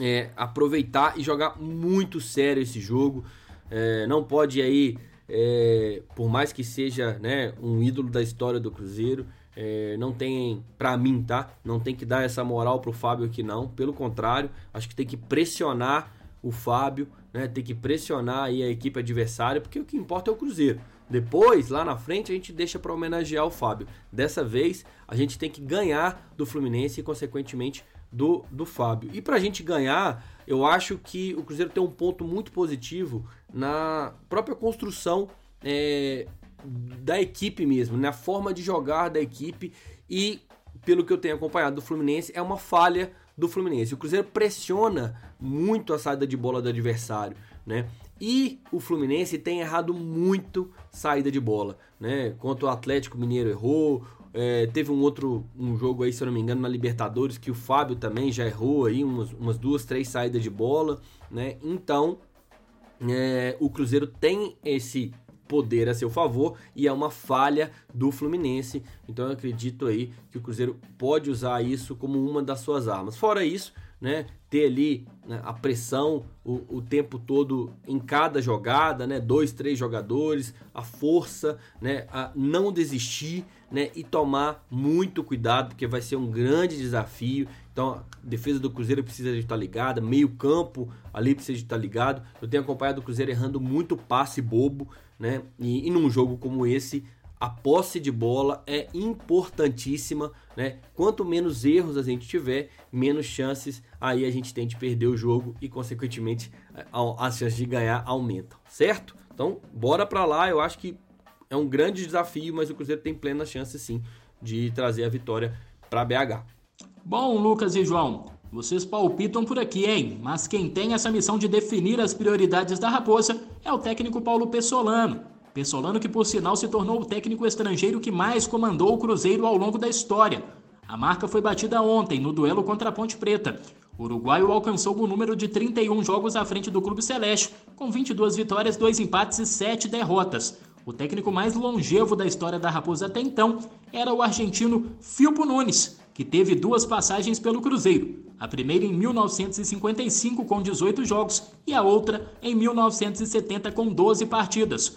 é, aproveitar e jogar muito sério esse jogo. É, não pode aí, é, por mais que seja né, um ídolo da história do Cruzeiro, é, não tem, para mim, tá? Não tem que dar essa moral pro Fábio aqui, não. Pelo contrário, acho que tem que pressionar o Fábio, né? Tem que pressionar aí a equipe adversária, porque o que importa é o Cruzeiro. Depois, lá na frente, a gente deixa para homenagear o Fábio. Dessa vez, a gente tem que ganhar do Fluminense e, consequentemente, do, do Fábio. E para a gente ganhar, eu acho que o Cruzeiro tem um ponto muito positivo na própria construção é, da equipe mesmo, na forma de jogar da equipe e, pelo que eu tenho acompanhado do Fluminense, é uma falha do Fluminense. O Cruzeiro pressiona muito a saída de bola do adversário, né? E o Fluminense tem errado muito saída de bola, né? Quanto o Atlético Mineiro errou, é, teve um outro um jogo aí, se eu não me engano, na Libertadores, que o Fábio também já errou aí umas, umas duas, três saídas de bola, né? Então, é, o Cruzeiro tem esse poder a seu favor e é uma falha do Fluminense. Então eu acredito aí que o Cruzeiro pode usar isso como uma das suas armas. Fora isso, né, ter ali né, a pressão o, o, tempo todo em cada jogada, né, dois, três jogadores, a força, né, a não desistir, né, e tomar muito cuidado porque vai ser um grande desafio. Então, a defesa do Cruzeiro precisa de estar ligada, meio campo ali precisa de estar ligado. Eu tenho acompanhado o Cruzeiro errando muito passe bobo, né, e, e num jogo como esse a posse de bola é importantíssima, né? Quanto menos erros a gente tiver, menos chances aí a gente tem de perder o jogo e consequentemente as chances de ganhar aumentam, certo? Então, bora para lá, eu acho que é um grande desafio, mas o Cruzeiro tem plena chance sim de trazer a vitória para BH. Bom, Lucas e João, vocês palpitam por aqui, hein? Mas quem tem essa missão de definir as prioridades da Raposa é o técnico Paulo Pessolano. Pessolano que por sinal se tornou o técnico estrangeiro que mais comandou o Cruzeiro ao longo da história. A marca foi batida ontem no duelo contra a Ponte Preta. O uruguaio alcançou o número de 31 jogos à frente do Clube Celeste, com 22 vitórias, 2 empates e 7 derrotas. O técnico mais longevo da história da Raposa até então era o argentino Filpo Nunes, que teve duas passagens pelo Cruzeiro. A primeira em 1955 com 18 jogos e a outra em 1970 com 12 partidas.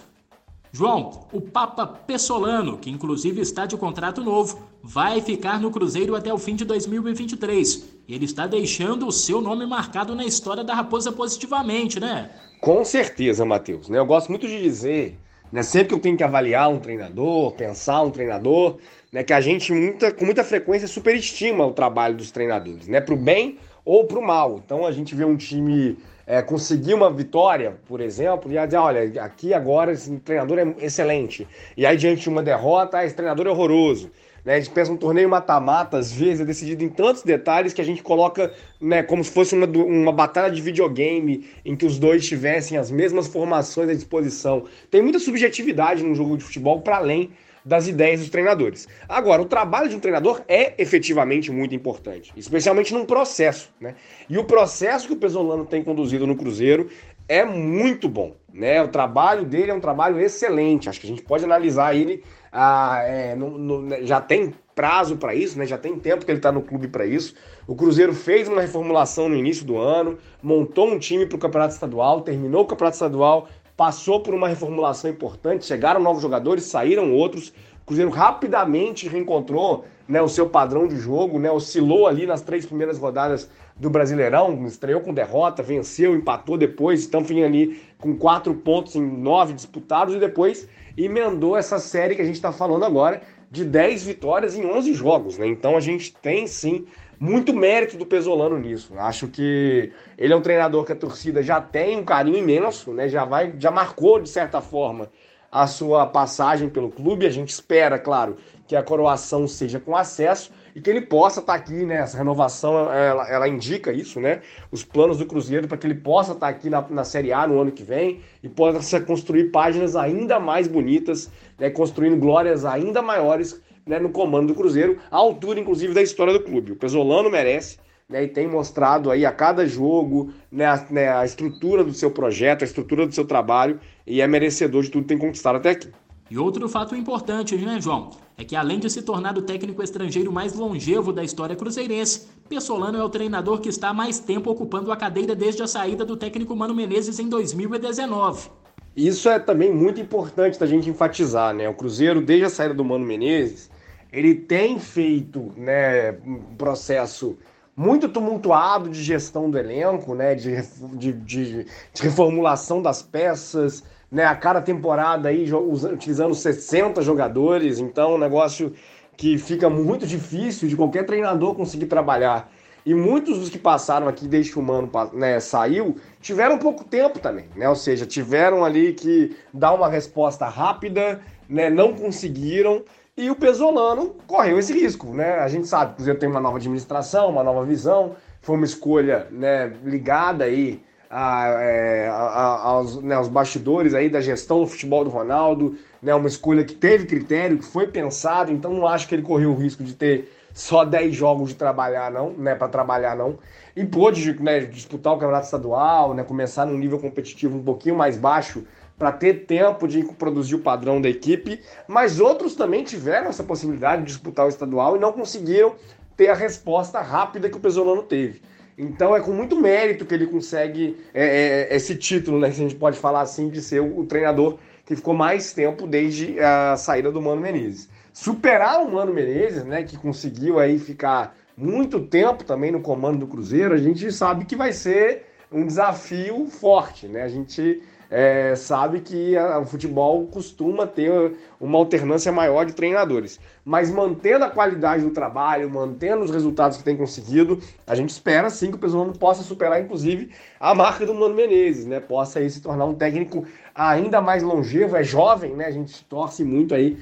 João, o Papa Pessolano, que inclusive está de contrato novo, vai ficar no Cruzeiro até o fim de 2023. Ele está deixando o seu nome marcado na história da Raposa positivamente, né? Com certeza, Matheus. Né? Eu gosto muito de dizer, né, sempre que eu tenho que avaliar um treinador, pensar um treinador, né, que a gente muita, com muita frequência superestima o trabalho dos treinadores, né, para o bem ou para o mal. Então a gente vê um time é, conseguir uma vitória, por exemplo, e dizer, olha, aqui agora esse treinador é excelente. E aí, diante de uma derrota, ah, esse treinador é horroroso. Né? A gente pensa um torneio mata-mata, às vezes, é decidido em tantos detalhes que a gente coloca né, como se fosse uma, uma batalha de videogame em que os dois tivessem as mesmas formações à disposição. Tem muita subjetividade no jogo de futebol para além das ideias dos treinadores. Agora, o trabalho de um treinador é efetivamente muito importante, especialmente num processo, né? E o processo que o Pesolano tem conduzido no Cruzeiro é muito bom, né? O trabalho dele é um trabalho excelente. Acho que a gente pode analisar ele ah, é, no, no, né, já tem prazo para isso, né? Já tem tempo que ele está no clube para isso. O Cruzeiro fez uma reformulação no início do ano, montou um time para o campeonato estadual, terminou o campeonato estadual passou por uma reformulação importante, chegaram novos jogadores, saíram outros. O Cruzeiro rapidamente reencontrou né, o seu padrão de jogo, né, oscilou ali nas três primeiras rodadas do Brasileirão, estreou com derrota, venceu, empatou depois, então vinha ali com quatro pontos em nove disputados e depois emendou essa série que a gente está falando agora de 10 vitórias em 11 jogos, né? Então a gente tem sim muito mérito do Pesolano nisso. Acho que ele é um treinador que a torcida já tem um carinho imenso, né? Já vai, já marcou de certa forma a sua passagem pelo clube. A gente espera, claro, que a coroação seja com acesso e que ele possa estar tá aqui, né? Essa renovação, ela, ela indica isso, né? Os planos do Cruzeiro para que ele possa estar tá aqui na, na Série A no ano que vem e possa construir páginas ainda mais bonitas, né? Construindo glórias ainda maiores né? no comando do Cruzeiro, à altura, inclusive, da história do clube. O Pesolano merece. Né, e tem mostrado aí a cada jogo né, a, né, a estrutura do seu projeto, a estrutura do seu trabalho, e é merecedor de tudo que tem conquistado até aqui. E outro fato importante, né, João? É que além de se tornar o técnico estrangeiro mais longevo da história cruzeirense, Pessolano é o treinador que está há mais tempo ocupando a cadeira desde a saída do técnico Mano Menezes em 2019. Isso é também muito importante da gente enfatizar, né? O Cruzeiro, desde a saída do Mano Menezes, ele tem feito né, um processo muito tumultuado de gestão do elenco, né? De, de, de, de reformulação das peças, né, a cada temporada aí utilizando 60 jogadores, então é um negócio que fica muito difícil de qualquer treinador conseguir trabalhar. E muitos dos que passaram aqui desde que o Mano né, saiu tiveram pouco tempo também, né? Ou seja, tiveram ali que dar uma resposta rápida, né? Não conseguiram. E o Pesolano correu esse risco, né? A gente sabe que o Cruzeiro tem uma nova administração, uma nova visão, foi uma escolha né, ligada aí a, é, a, aos, né, aos bastidores aí da gestão do futebol do Ronaldo, né, uma escolha que teve critério, que foi pensado, então não acho que ele correu o risco de ter só 10 jogos de trabalhar não, né, para trabalhar não, e pôde né, disputar o campeonato estadual, né, começar num nível competitivo um pouquinho mais baixo para ter tempo de produzir o padrão da equipe, mas outros também tiveram essa possibilidade de disputar o estadual e não conseguiram ter a resposta rápida que o Pesolano teve. Então é com muito mérito que ele consegue é, é, esse título, né? Se a gente pode falar assim, de ser o, o, treinador que ficou mais tempo desde a saída do Mano Menezes. Superar o Mano Menezes, né? Que conseguiu aí ficar muito tempo também no comando do Cruzeiro, a gente sabe que vai ser um desafio forte, né? A gente é, sabe que a, o futebol costuma ter uma alternância maior de treinadores. Mas mantendo a qualidade do trabalho, mantendo os resultados que tem conseguido, a gente espera sim que o Pesolano possa superar, inclusive, a marca do Mano Menezes, né? Possa aí se tornar um técnico ainda mais longevo, é jovem, né? A gente torce muito aí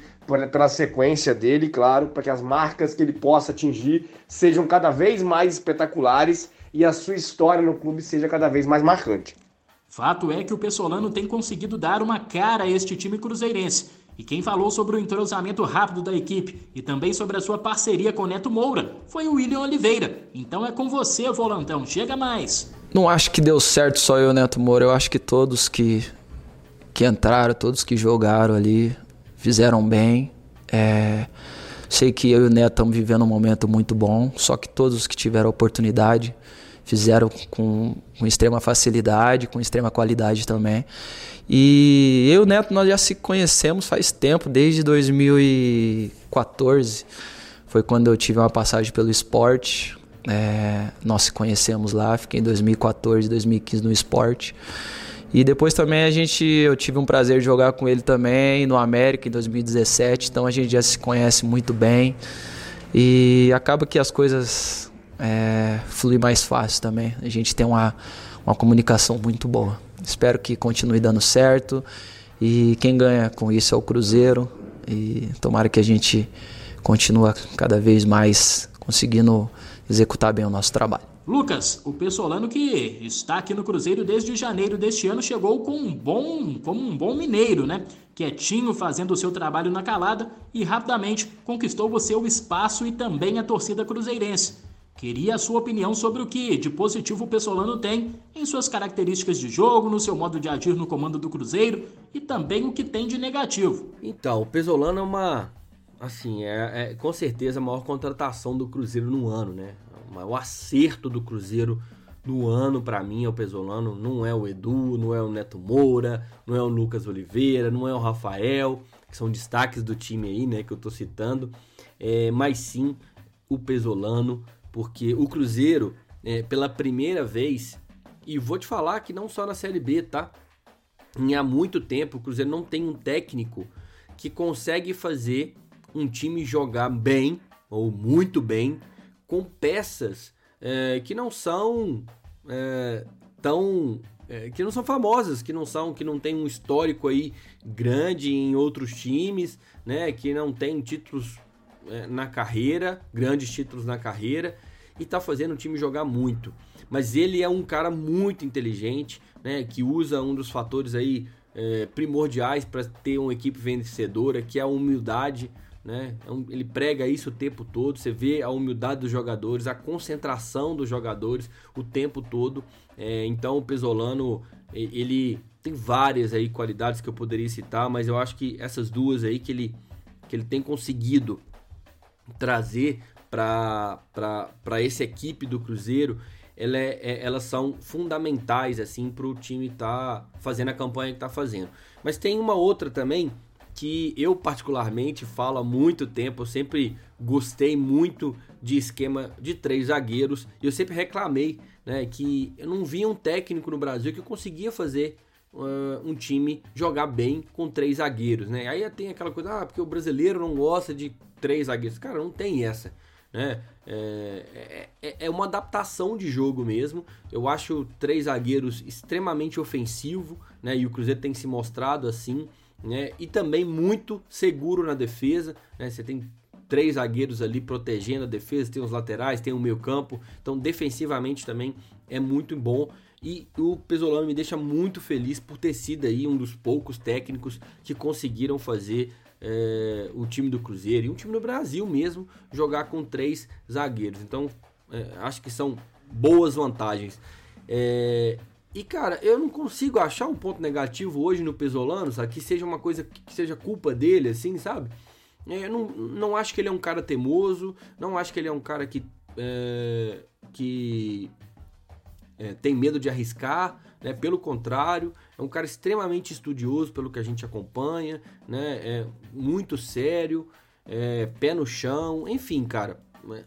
pela sequência dele, claro, para que as marcas que ele possa atingir sejam cada vez mais espetaculares e a sua história no clube seja cada vez mais marcante. Fato é que o Pessolano tem conseguido dar uma cara a este time cruzeirense. E quem falou sobre o entrosamento rápido da equipe e também sobre a sua parceria com Neto Moura foi o William Oliveira. Então é com você, volantão, chega mais. Não acho que deu certo só eu Neto Moura, eu acho que todos que, que entraram, todos que jogaram ali, fizeram bem. É, sei que eu e o Neto estamos vivendo um momento muito bom, só que todos que tiveram oportunidade fizeram com, com extrema facilidade, com extrema qualidade também. E eu e o Neto, nós já se conhecemos faz tempo, desde 2014. Foi quando eu tive uma passagem pelo esporte. É, nós se conhecemos lá, fiquei em 2014, 2015 no esporte. E depois também a gente, eu tive um prazer de jogar com ele também no América em 2017, então a gente já se conhece muito bem. E acaba que as coisas é, flui mais fácil também. A gente tem uma, uma comunicação muito boa. Espero que continue dando certo e quem ganha com isso é o Cruzeiro e tomara que a gente continue cada vez mais conseguindo executar bem o nosso trabalho. Lucas, o Pessolano que está aqui no Cruzeiro desde janeiro deste ano chegou com um bom, como um bom mineiro, né? Quietinho, fazendo o seu trabalho na calada e rapidamente conquistou o seu espaço e também a torcida cruzeirense. Queria a sua opinião sobre o que de positivo o Pessolano tem em suas características de jogo, no seu modo de agir no comando do Cruzeiro e também o que tem de negativo. Então, o Pesolano é uma. Assim, é, é com certeza a maior contratação do Cruzeiro no ano, né? O maior acerto do Cruzeiro no ano, para mim, é o Pesolano. Não é o Edu, não é o Neto Moura, não é o Lucas Oliveira, não é o Rafael que são destaques do time aí, né, que eu tô citando, é, mas sim o Pesolano, porque o Cruzeiro, é, pela primeira vez, e vou te falar que não só na Série B, tá? Em há muito tempo o Cruzeiro não tem um técnico que consegue fazer um time jogar bem ou muito bem com peças é, que não são é, tão é, que não são famosas, que não são, que não tem um histórico aí grande em outros times, né? Que não tem títulos é, na carreira, grandes títulos na carreira e tá fazendo o time jogar muito. Mas ele é um cara muito inteligente, né? Que usa um dos fatores aí é, primordiais para ter uma equipe vencedora, que é a humildade. Né? É ele prega isso o tempo todo. Você vê a humildade dos jogadores, a concentração dos jogadores o tempo todo. É, então o Pesolano ele tem várias aí qualidades que eu poderia citar, mas eu acho que essas duas aí que ele, que ele tem conseguido trazer para essa equipe do Cruzeiro, ela é, é, elas são fundamentais assim para o time estar tá fazendo a campanha que está fazendo. Mas tem uma outra também que eu particularmente falo há muito tempo, eu sempre gostei muito de esquema de três zagueiros e eu sempre reclamei né, que eu não via um técnico no Brasil que conseguia fazer uh, um time jogar bem com três zagueiros, né? Aí tem aquela coisa, ah, porque o brasileiro não gosta de três zagueiros. Cara, não tem essa. Né? É, é, é, uma adaptação de jogo mesmo. Eu acho três zagueiros extremamente ofensivo, né? E o Cruzeiro tem se mostrado assim, né? E também muito seguro na defesa, né? Você tem três zagueiros ali protegendo a defesa, tem os laterais, tem o meio campo, então defensivamente também é muito bom. E o Pesolano me deixa muito feliz por ter sido aí um dos poucos técnicos que conseguiram fazer é, o time do Cruzeiro e um time do Brasil mesmo jogar com três zagueiros. Então, é, acho que são boas vantagens. É, e cara, eu não consigo achar um ponto negativo hoje no Pesolano, sabe? Que seja uma coisa que seja culpa dele, assim, sabe? É, eu não, não acho que ele é um cara teimoso, não acho que ele é um cara que, é, que é, tem medo de arriscar, né? pelo contrário, é um cara extremamente estudioso pelo que a gente acompanha, né? É muito sério, é, pé no chão, enfim, cara. Né?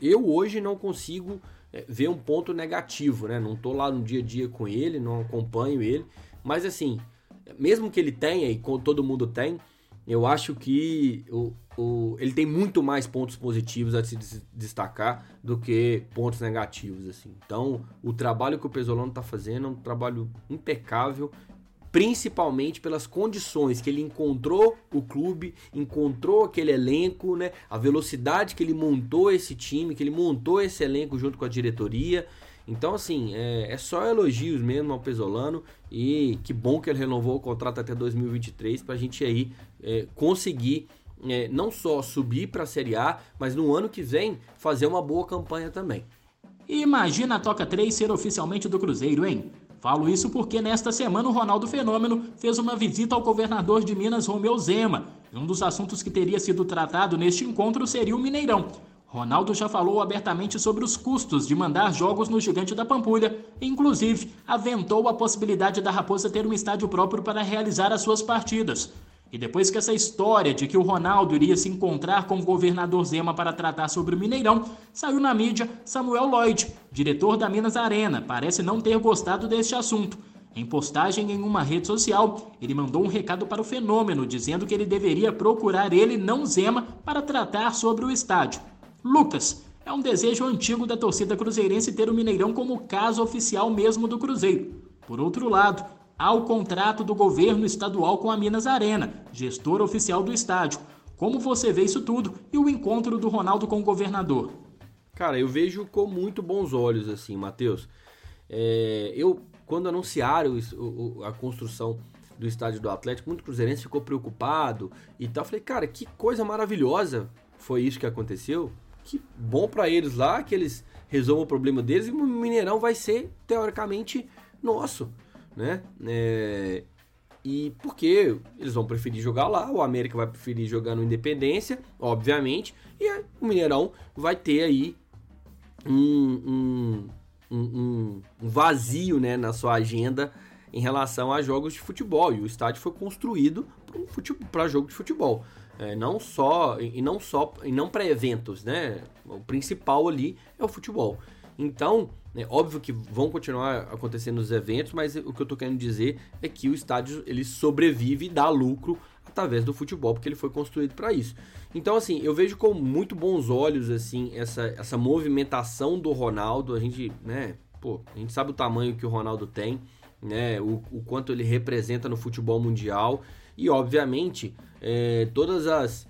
Eu hoje não consigo é, ver um ponto negativo, né? Não tô lá no dia a dia com ele, não acompanho ele, mas assim, mesmo que ele tenha e todo mundo tem, eu acho que o, ele tem muito mais pontos positivos a se destacar do que pontos negativos. assim. Então, o trabalho que o Pesolano está fazendo é um trabalho impecável, principalmente pelas condições que ele encontrou o clube, encontrou aquele elenco, né? a velocidade que ele montou esse time, que ele montou esse elenco junto com a diretoria. Então, assim, é, é, só elogios mesmo ao Pesolano e que bom que ele renovou o contrato até 2023 para a gente aí é, conseguir é, não só subir para a Série A, mas no ano que vem fazer uma boa campanha também. Imagina a Toca 3 ser oficialmente do Cruzeiro, hein? Falo isso porque nesta semana o Ronaldo Fenômeno fez uma visita ao governador de Minas, Romeu Zema. E um dos assuntos que teria sido tratado neste encontro seria o Mineirão. Ronaldo já falou abertamente sobre os custos de mandar jogos no Gigante da Pampulha, inclusive aventou a possibilidade da Raposa ter um estádio próprio para realizar as suas partidas. E depois que essa história de que o Ronaldo iria se encontrar com o governador Zema para tratar sobre o Mineirão saiu na mídia, Samuel Lloyd, diretor da Minas Arena, parece não ter gostado deste assunto. Em postagem em uma rede social, ele mandou um recado para o fenômeno, dizendo que ele deveria procurar ele, não Zema, para tratar sobre o estádio. Lucas, é um desejo antigo da torcida cruzeirense ter o Mineirão como caso oficial mesmo do Cruzeiro. Por outro lado, ao contrato do governo estadual com a Minas Arena, gestor oficial do estádio. Como você vê isso tudo e o encontro do Ronaldo com o governador? Cara, eu vejo com muito bons olhos, assim, Matheus. É, eu, quando anunciaram a construção do estádio do Atlético, muito cruzeirense ficou preocupado e tal. Falei, cara, que coisa maravilhosa foi isso que aconteceu. Que bom para eles lá, que eles resolvam o problema deles e o Mineirão vai ser, teoricamente, nosso né? É, e porque eles vão preferir jogar lá, o América vai preferir jogar no Independência, obviamente, e o Mineirão vai ter aí um, um, um, vazio né, na sua agenda em relação a jogos de futebol. E o estádio foi construído para jogo de futebol. É, não só e não só e não para eventos, né? O principal ali é o futebol. Então, é óbvio que vão continuar acontecendo os eventos, mas o que eu estou querendo dizer é que o estádio ele sobrevive e dá lucro através do futebol, porque ele foi construído para isso. Então, assim, eu vejo com muito bons olhos assim essa, essa movimentação do Ronaldo. A gente, né, pô, a gente sabe o tamanho que o Ronaldo tem, né, o, o quanto ele representa no futebol mundial e, obviamente, é, todas as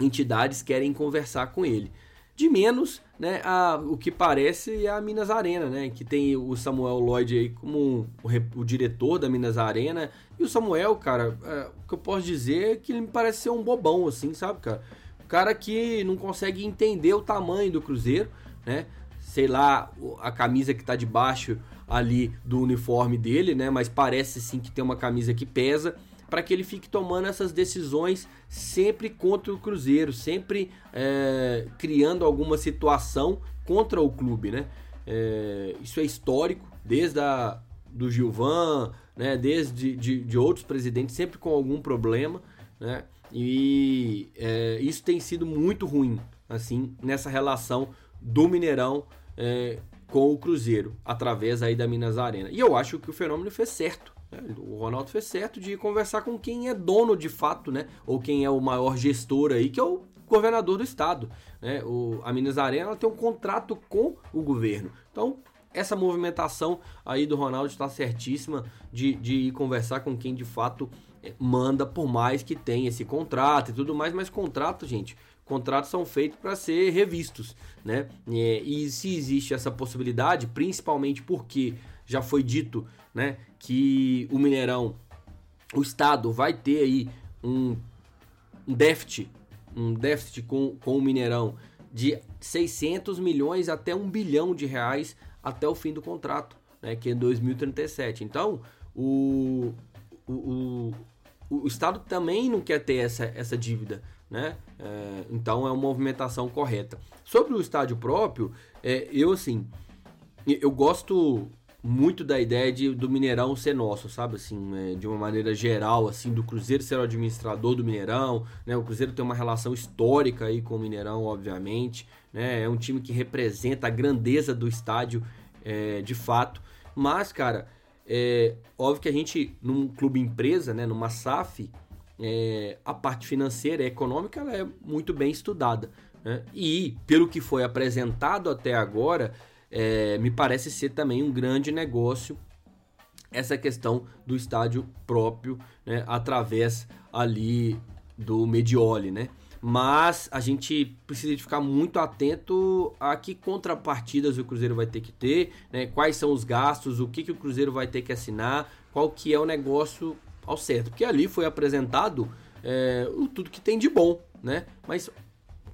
entidades querem conversar com ele. De menos, né, a, o que parece é a Minas Arena, né, que tem o Samuel Lloyd aí como o, o diretor da Minas Arena. E o Samuel, cara, é, o que eu posso dizer é que ele me parece ser um bobão, assim, sabe, cara? O cara que não consegue entender o tamanho do Cruzeiro, né? Sei lá, a camisa que tá debaixo ali do uniforme dele, né? Mas parece sim que tem uma camisa que pesa para que ele fique tomando essas decisões sempre contra o Cruzeiro, sempre é, criando alguma situação contra o clube, né? É, isso é histórico, desde a, do Gilvan, né? Desde de, de outros presidentes, sempre com algum problema, né? E é, isso tem sido muito ruim, assim, nessa relação do Mineirão é, com o Cruzeiro, através aí da Minas Arena. E eu acho que o fenômeno fez certo. O Ronaldo fez certo de conversar com quem é dono de fato, né? Ou quem é o maior gestor aí, que é o governador do estado. Né? O, a Minas Arena tem um contrato com o governo. Então, essa movimentação aí do Ronaldo está certíssima de, de ir conversar com quem de fato eh, manda, por mais que tenha esse contrato e tudo mais, mas contrato, gente, contratos são feitos para ser revistos, né? E, e se existe essa possibilidade, principalmente porque já foi dito, né, que o Mineirão, o Estado vai ter aí um, um déficit, um déficit com, com o Mineirão de 600 milhões até 1 bilhão de reais até o fim do contrato, né, que é 2037. Então, o, o, o, o Estado também não quer ter essa, essa dívida, né? É, então é uma movimentação correta. Sobre o estádio próprio, é, eu assim, eu gosto muito da ideia de, do Mineirão ser nosso, sabe? Assim, é, de uma maneira geral, assim, do Cruzeiro ser o administrador do Mineirão, né? O Cruzeiro tem uma relação histórica aí com o Mineirão, obviamente, né? É um time que representa a grandeza do estádio, é, de fato. Mas, cara, é óbvio que a gente, num clube empresa, né? Numa SAF, é, a parte financeira e econômica ela é muito bem estudada. Né? E, pelo que foi apresentado até agora é, me parece ser também um grande negócio essa questão do estádio próprio, né, através ali do Medioli, né? Mas a gente precisa ficar muito atento a que contrapartidas o Cruzeiro vai ter que ter, né? quais são os gastos, o que, que o Cruzeiro vai ter que assinar, qual que é o negócio ao certo. Porque ali foi apresentado é, tudo que tem de bom, né? Mas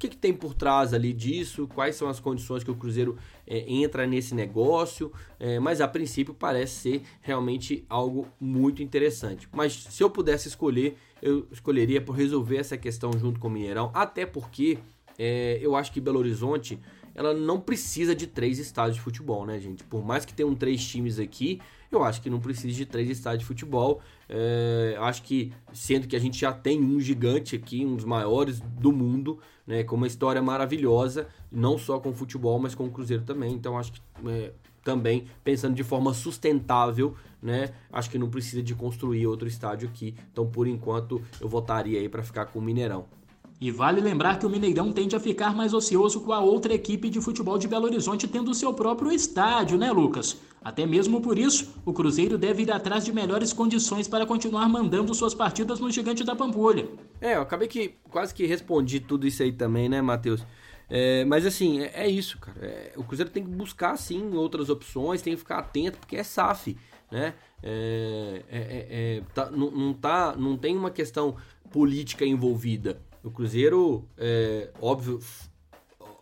que, que tem por trás ali disso, quais são as condições que o Cruzeiro é, entra nesse negócio, é, mas a princípio parece ser realmente algo muito interessante. Mas se eu pudesse escolher, eu escolheria por resolver essa questão junto com o Mineirão, até porque é, eu acho que Belo Horizonte ela não precisa de três estádios de futebol, né, gente? Por mais que tenham três times aqui, eu acho que não precisa de três estádios de futebol. É, acho que, sendo que a gente já tem um gigante aqui, um dos maiores do mundo, né, com uma história maravilhosa, não só com o futebol, mas com o Cruzeiro também. Então, acho que é, também, pensando de forma sustentável, né, acho que não precisa de construir outro estádio aqui. Então, por enquanto, eu votaria aí para ficar com o Mineirão. E vale lembrar que o Mineirão tende a ficar mais ocioso com a outra equipe de futebol de Belo Horizonte tendo seu próprio estádio, né, Lucas? Até mesmo por isso, o Cruzeiro deve ir atrás de melhores condições para continuar mandando suas partidas no Gigante da Pampulha. É, eu acabei que quase que respondi tudo isso aí também, né, Matheus? É, mas assim, é, é isso, cara. É, o Cruzeiro tem que buscar, sim, outras opções, tem que ficar atento, porque é SAF, né? É, é, é, tá, não, não, tá, não tem uma questão política envolvida. O Cruzeiro, é, óbvio,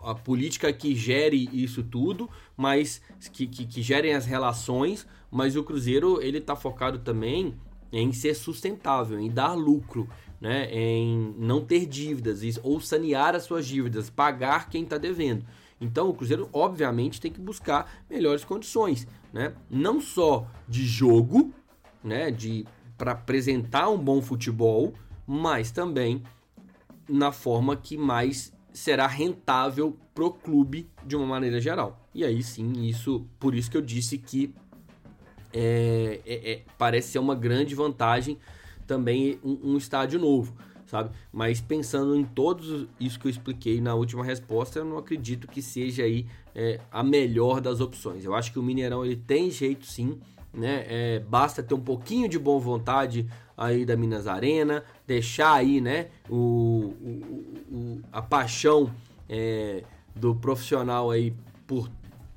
a política que gere isso tudo, mas que, que, que gerem as relações, mas o Cruzeiro ele está focado também em ser sustentável, em dar lucro, né? em não ter dívidas ou sanear as suas dívidas, pagar quem está devendo. Então o Cruzeiro obviamente tem que buscar melhores condições, né? não só de jogo, né, de para apresentar um bom futebol, mas também na forma que mais será rentável pro clube de uma maneira geral. E aí sim, isso por isso que eu disse que é, é, é, parece ser uma grande vantagem também um, um, estádio novo, sabe? Mas pensando em todos isso que eu expliquei na última resposta, eu não acredito que seja aí é, a melhor das opções. Eu acho que o Mineirão ele tem jeito sim, né? É, basta ter um pouquinho de boa vontade aí da Minas Arena, deixar aí, né, o, o, o a paixão é, do profissional aí por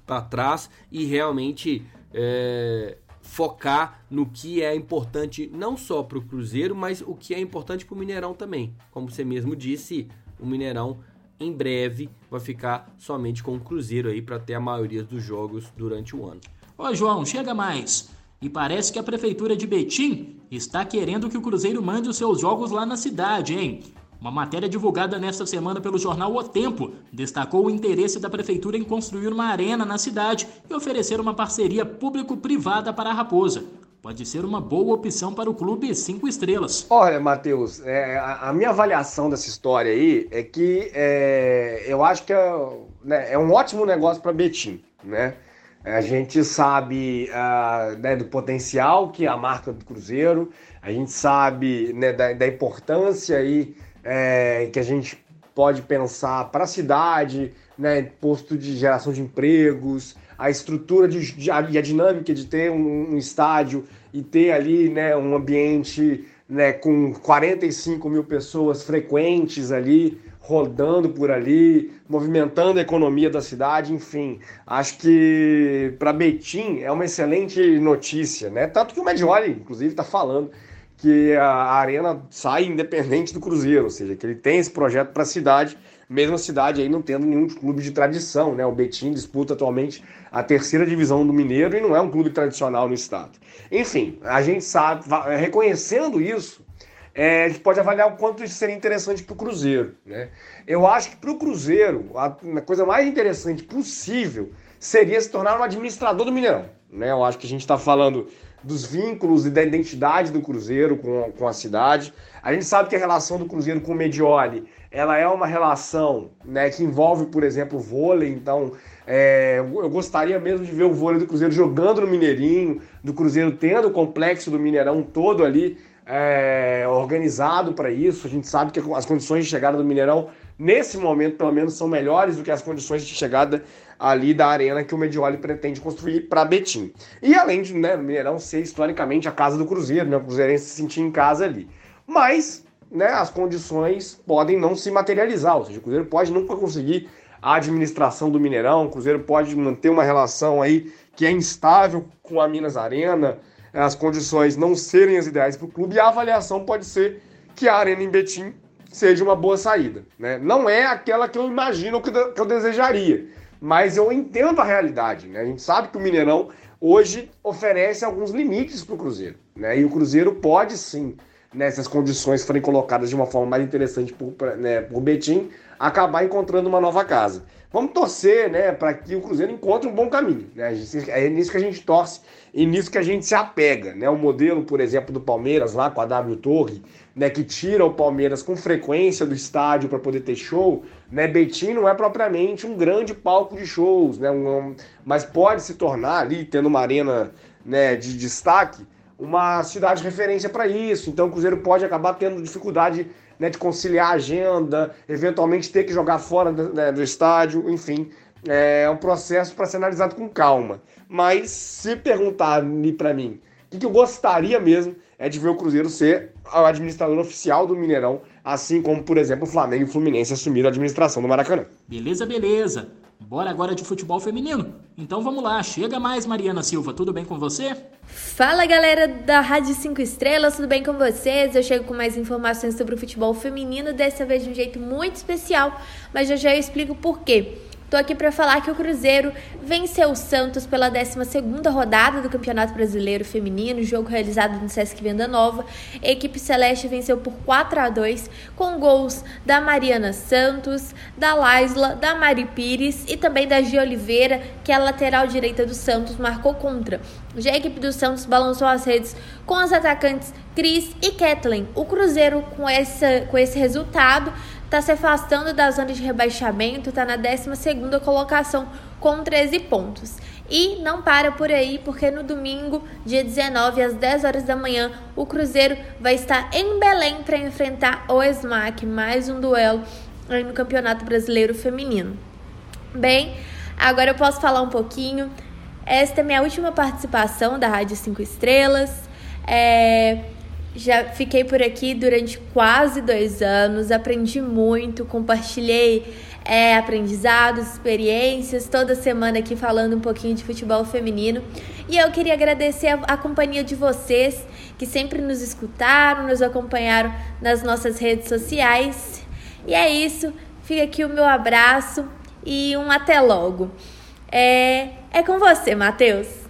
para trás e realmente é, focar no que é importante não só para o Cruzeiro, mas o que é importante para o Mineirão também. Como você mesmo disse, o Mineirão em breve vai ficar somente com o Cruzeiro aí para ter a maioria dos jogos durante o ano. Ô João, chega mais. E parece que a prefeitura de Betim está querendo que o Cruzeiro mande os seus jogos lá na cidade, hein? Uma matéria divulgada nesta semana pelo jornal O Tempo destacou o interesse da prefeitura em construir uma arena na cidade e oferecer uma parceria público-privada para a Raposa. Pode ser uma boa opção para o clube cinco estrelas. Olha, Matheus, é, a, a, minha avaliação dessa história aí é que é, eu acho que é, né, é um ótimo negócio para Betim, né? A gente sabe uh, né, do potencial que é a marca do Cruzeiro, a gente sabe né, da, da, importância aí, é, que a gente pode pensar para a cidade, né, posto de geração de empregos, a estrutura de, de, e a dinâmica de ter um, um, estádio e ter ali né, um ambiente né, com 45 mil pessoas frequentes ali, rodando por ali, movimentando a economia da cidade, enfim. Acho que para Betim é uma excelente notícia, né? Tanto que o Medioli, inclusive, está falando que a arena sai independente do Cruzeiro, ou seja, que ele tem esse projeto para a cidade, mesmo a cidade aí não tendo nenhum clube de tradição, né? O Betim disputa atualmente a terceira divisão do Mineiro e não é um clube tradicional no estado. Enfim, a gente sabe, reconhecendo isso, é, a gente pode avaliar o quanto isso seria interessante para o Cruzeiro. Né? Eu acho que para o Cruzeiro, a, a, coisa mais interessante possível seria se tornar um administrador do Mineirão. Né? Eu acho que a gente está falando dos vínculos e da identidade do Cruzeiro com, com a cidade. A gente sabe que a relação do Cruzeiro com o Medioli ela é uma relação né, que envolve, por exemplo, vôlei. Então, é, eu gostaria mesmo de ver o vôlei do Cruzeiro jogando no Mineirinho, do Cruzeiro tendo o complexo do Mineirão todo ali é, organizado para isso. A gente sabe que as condições de chegada do Mineirão, nesse momento, pelo menos, são melhores do que as condições de chegada ali da arena que o Medioli pretende construir para Betim. E além de né, o Mineirão ser historicamente a casa do Cruzeiro, né, o Cruzeirense se sentir em casa ali. Mas né, as condições podem não se materializar, ou seja, o Cruzeiro pode nunca conseguir a administração do Mineirão, o Cruzeiro pode manter uma relação aí que é instável com a Minas Arena, as condições não serem as ideais para o clube, e a avaliação pode ser que a Arena em Betim seja uma boa saída. Né? Não é aquela que eu imagino que eu desejaria, mas eu entendo a realidade. Né? A gente sabe que o Mineirão hoje oferece alguns limites para o Cruzeiro. Né? E o Cruzeiro pode sim, nessas condições forem colocadas de uma forma mais interessante por, né, por Betim, acabar encontrando uma nova casa. Vamos torcer, né, para que o Cruzeiro encontre um bom caminho. Né? É nisso que a gente torce e nisso que a gente se apega. Né? O modelo, por exemplo, do Palmeiras lá com a W Torre, né, que tira o Palmeiras com frequência do estádio para poder ter show. Né? Betim não é propriamente um grande palco de shows, né? Um, mas pode se tornar ali, tendo uma arena né, de destaque, uma cidade de referência para isso. Então o Cruzeiro pode acabar tendo dificuldade né, de conciliar a agenda, eventualmente ter que jogar fora do, né, do estádio, enfim. É um processo para ser analisado com calma. Mas se perguntar para mim o que, que eu gostaria mesmo é de ver o Cruzeiro ser o administrador oficial do Mineirão, assim como, por exemplo, o Flamengo e o Fluminense assumiram a administração do Maracanã. Beleza, beleza. Bora agora de futebol feminino? Então vamos lá, chega mais Mariana Silva, tudo bem com você? Fala galera da Rádio 5 Estrelas, tudo bem com vocês? Eu chego com mais informações sobre o futebol feminino, dessa vez de um jeito muito especial, mas já já eu explico por quê. Tô aqui para falar que o Cruzeiro venceu o Santos pela 12ª rodada do Campeonato Brasileiro Feminino, jogo realizado no Sesc Venda Nova. A equipe celeste venceu por 4 a 2 com gols da Mariana Santos, da Laisla, da Mari Pires e também da Gia Oliveira, que é a lateral direita do Santos marcou contra. Já a equipe do Santos balançou as redes com os atacantes Cris e Kathleen. O Cruzeiro, com, essa, com esse resultado, está se afastando da zona de rebaixamento, está na 12 colocação com 13 pontos. E não para por aí, porque no domingo, dia 19, às 10 horas da manhã, o Cruzeiro vai estar em Belém para enfrentar o SMAC, mais um duelo aí no Campeonato Brasileiro Feminino. Bem, agora eu posso falar um pouquinho. Esta é minha última participação da Rádio 5 Estrelas. É, já fiquei por aqui durante quase dois anos, aprendi muito, compartilhei é, aprendizados, experiências, toda semana aqui falando um pouquinho de futebol feminino. E eu queria agradecer a, a companhia de vocês que sempre nos escutaram, nos acompanharam nas nossas redes sociais. E é isso, fica aqui o meu abraço e um até logo. É, é com você, Matheus.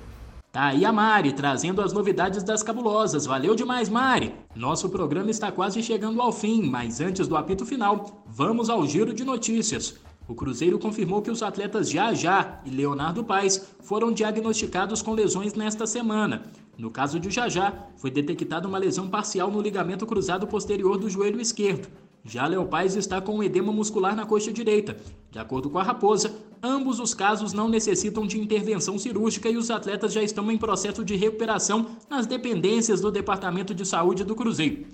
Tá aí a Mari, trazendo as novidades das cabulosas. Valeu demais, Mari! Nosso programa está quase chegando ao fim, mas antes do apito final, vamos ao giro de notícias. O Cruzeiro confirmou que os atletas Jajá e Leonardo Paes foram diagnosticados com lesões nesta semana. No caso de Jajá, foi detectada uma lesão parcial no ligamento cruzado posterior do joelho esquerdo. Já Léo Paes está com edema muscular na coxa direita. De acordo com a Raposa, ambos os casos não necessitam de intervenção cirúrgica e os atletas já estão em processo de recuperação nas dependências do Departamento de Saúde do Cruzeiro.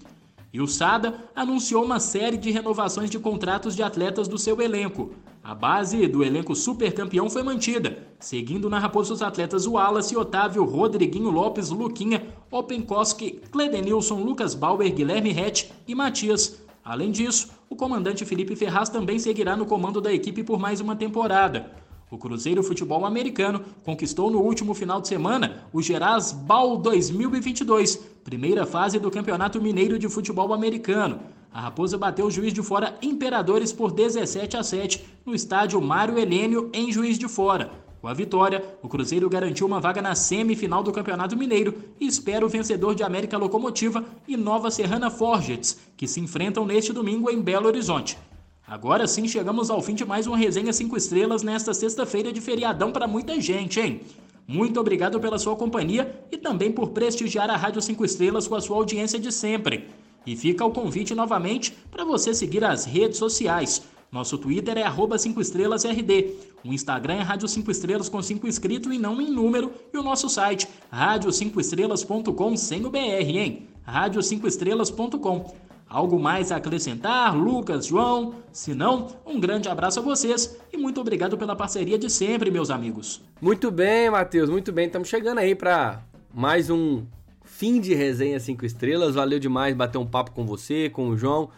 E o Sada anunciou uma série de renovações de contratos de atletas do seu elenco. A base do elenco supercampeão foi mantida, seguindo na Raposa os atletas Wallace, Otávio, Rodriguinho Lopes, Luquinha, Openkoski, Cledenilson, Lucas Bauer, Guilherme Rett e Matias. Além disso, o comandante Felipe Ferraz também seguirá no comando da equipe por mais uma temporada. O Cruzeiro Futebol Americano conquistou no último final de semana o Geraz Ball 2022, primeira fase do Campeonato Mineiro de Futebol Americano. A Raposa bateu o Juiz de Fora Imperadores por 17 a 7 no estádio Mário Helênio, em Juiz de Fora. Com a vitória, o Cruzeiro garantiu uma vaga na semifinal do Campeonato Mineiro e espera o vencedor de América Locomotiva e Nova Serrana Forgets, que se enfrentam neste domingo em Belo Horizonte. Agora sim chegamos ao fim de mais uma resenha 5 estrelas nesta sexta-feira de feriadão para muita gente, hein? Muito obrigado pela sua companhia e também por prestigiar a Rádio 5 Estrelas com a sua audiência de sempre. E fica o convite novamente para você seguir as redes sociais. Nosso Twitter é arroba 5 estrelas RD. O Instagram é Rádio 5 Estrelas com 5 inscritos e não em número. E o nosso site, rádio5estrelas.com sem o BR, hein? rádio5estrelas.com. Algo mais a acrescentar, Lucas, João? Se não, um grande abraço a vocês e muito obrigado pela parceria de sempre, meus amigos. Muito bem, Matheus, muito bem. Estamos chegando aí para mais um fim de resenha 5 estrelas. Valeu demais bater um papo com você, com o João.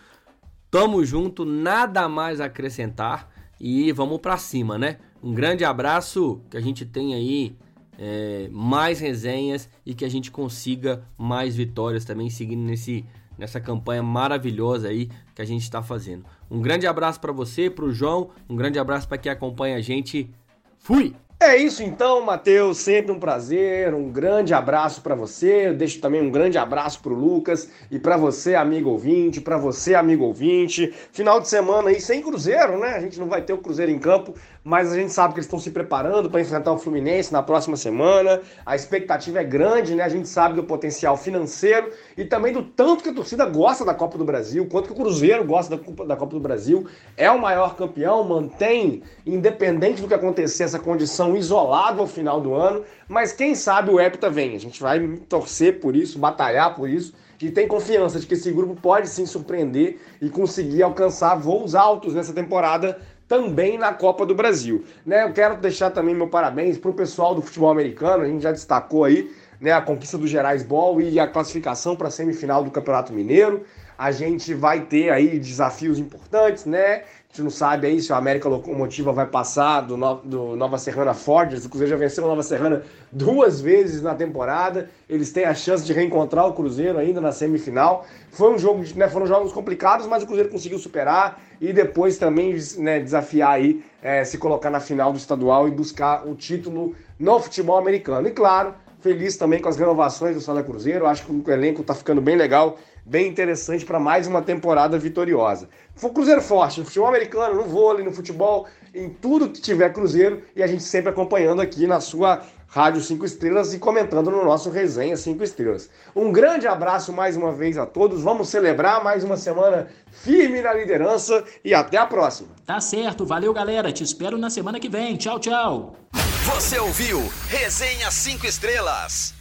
Tamo junto, nada mais a acrescentar e vamos para cima, né? Um grande abraço, que a gente tenha aí é, mais resenhas e que a gente consiga mais vitórias também, seguindo nesse, nessa campanha maravilhosa aí que a gente está fazendo. Um grande abraço para você, para o João, um grande abraço para quem acompanha a gente. Fui! É isso então, Matheus, sempre um prazer, um grande abraço para você. Eu deixo também um grande abraço para o Lucas e para você, amigo ouvinte, para você, amigo ouvinte. Final de semana aí sem Cruzeiro, né? A gente não vai ter o Cruzeiro em campo, mas a gente sabe que eles estão se preparando para enfrentar o Fluminense na próxima semana. A expectativa é grande, né? A gente sabe do potencial financeiro e também do tanto que a torcida gosta da Copa do Brasil, quanto que o Cruzeiro gosta da Copa do Brasil. É o maior campeão, mantém, independente do que acontecer, essa condição isolada ao final do ano. Mas quem sabe o Hepta vem. A gente vai torcer por isso, batalhar por isso e tem confiança de que esse grupo pode sim surpreender e conseguir alcançar voos altos nessa temporada também na Copa do Brasil. Né? Eu quero deixar também meu parabéns para o pessoal do futebol americano, a gente já destacou aí, né, a conquista do Gerais Ball e a classificação para a semifinal do Campeonato Mineiro. A gente vai ter aí desafios importantes, né? A gente não sabe aí se a América Locomotiva vai passar do, no, do Nova Serrana Forges. O Cruzeiro já venceu a Nova Serrana duas vezes na temporada. Eles têm a chance de reencontrar o Cruzeiro ainda na semifinal. Foi um jogo, né, foram jogos complicados, mas o Cruzeiro conseguiu superar e depois também né, desafiar aí, é, se colocar na final do estadual e buscar o título no futebol americano. E claro, feliz também com as renovações do Sala Cruzeiro. Acho que o elenco está ficando bem legal bem interessante para mais uma temporada vitoriosa. Foi Cruzeiro forte no futebol americano, no vôlei, no futebol, em tudo que tiver Cruzeiro e a gente sempre acompanhando aqui na sua Rádio 5 Estrelas e comentando no nosso Resenha 5 Estrelas. Um grande abraço mais uma vez a todos. Vamos celebrar mais uma semana firme na liderança e até a próxima. Tá certo, valeu galera. Te espero na semana que vem. Tchau, tchau. Você ouviu Resenha 5 Estrelas.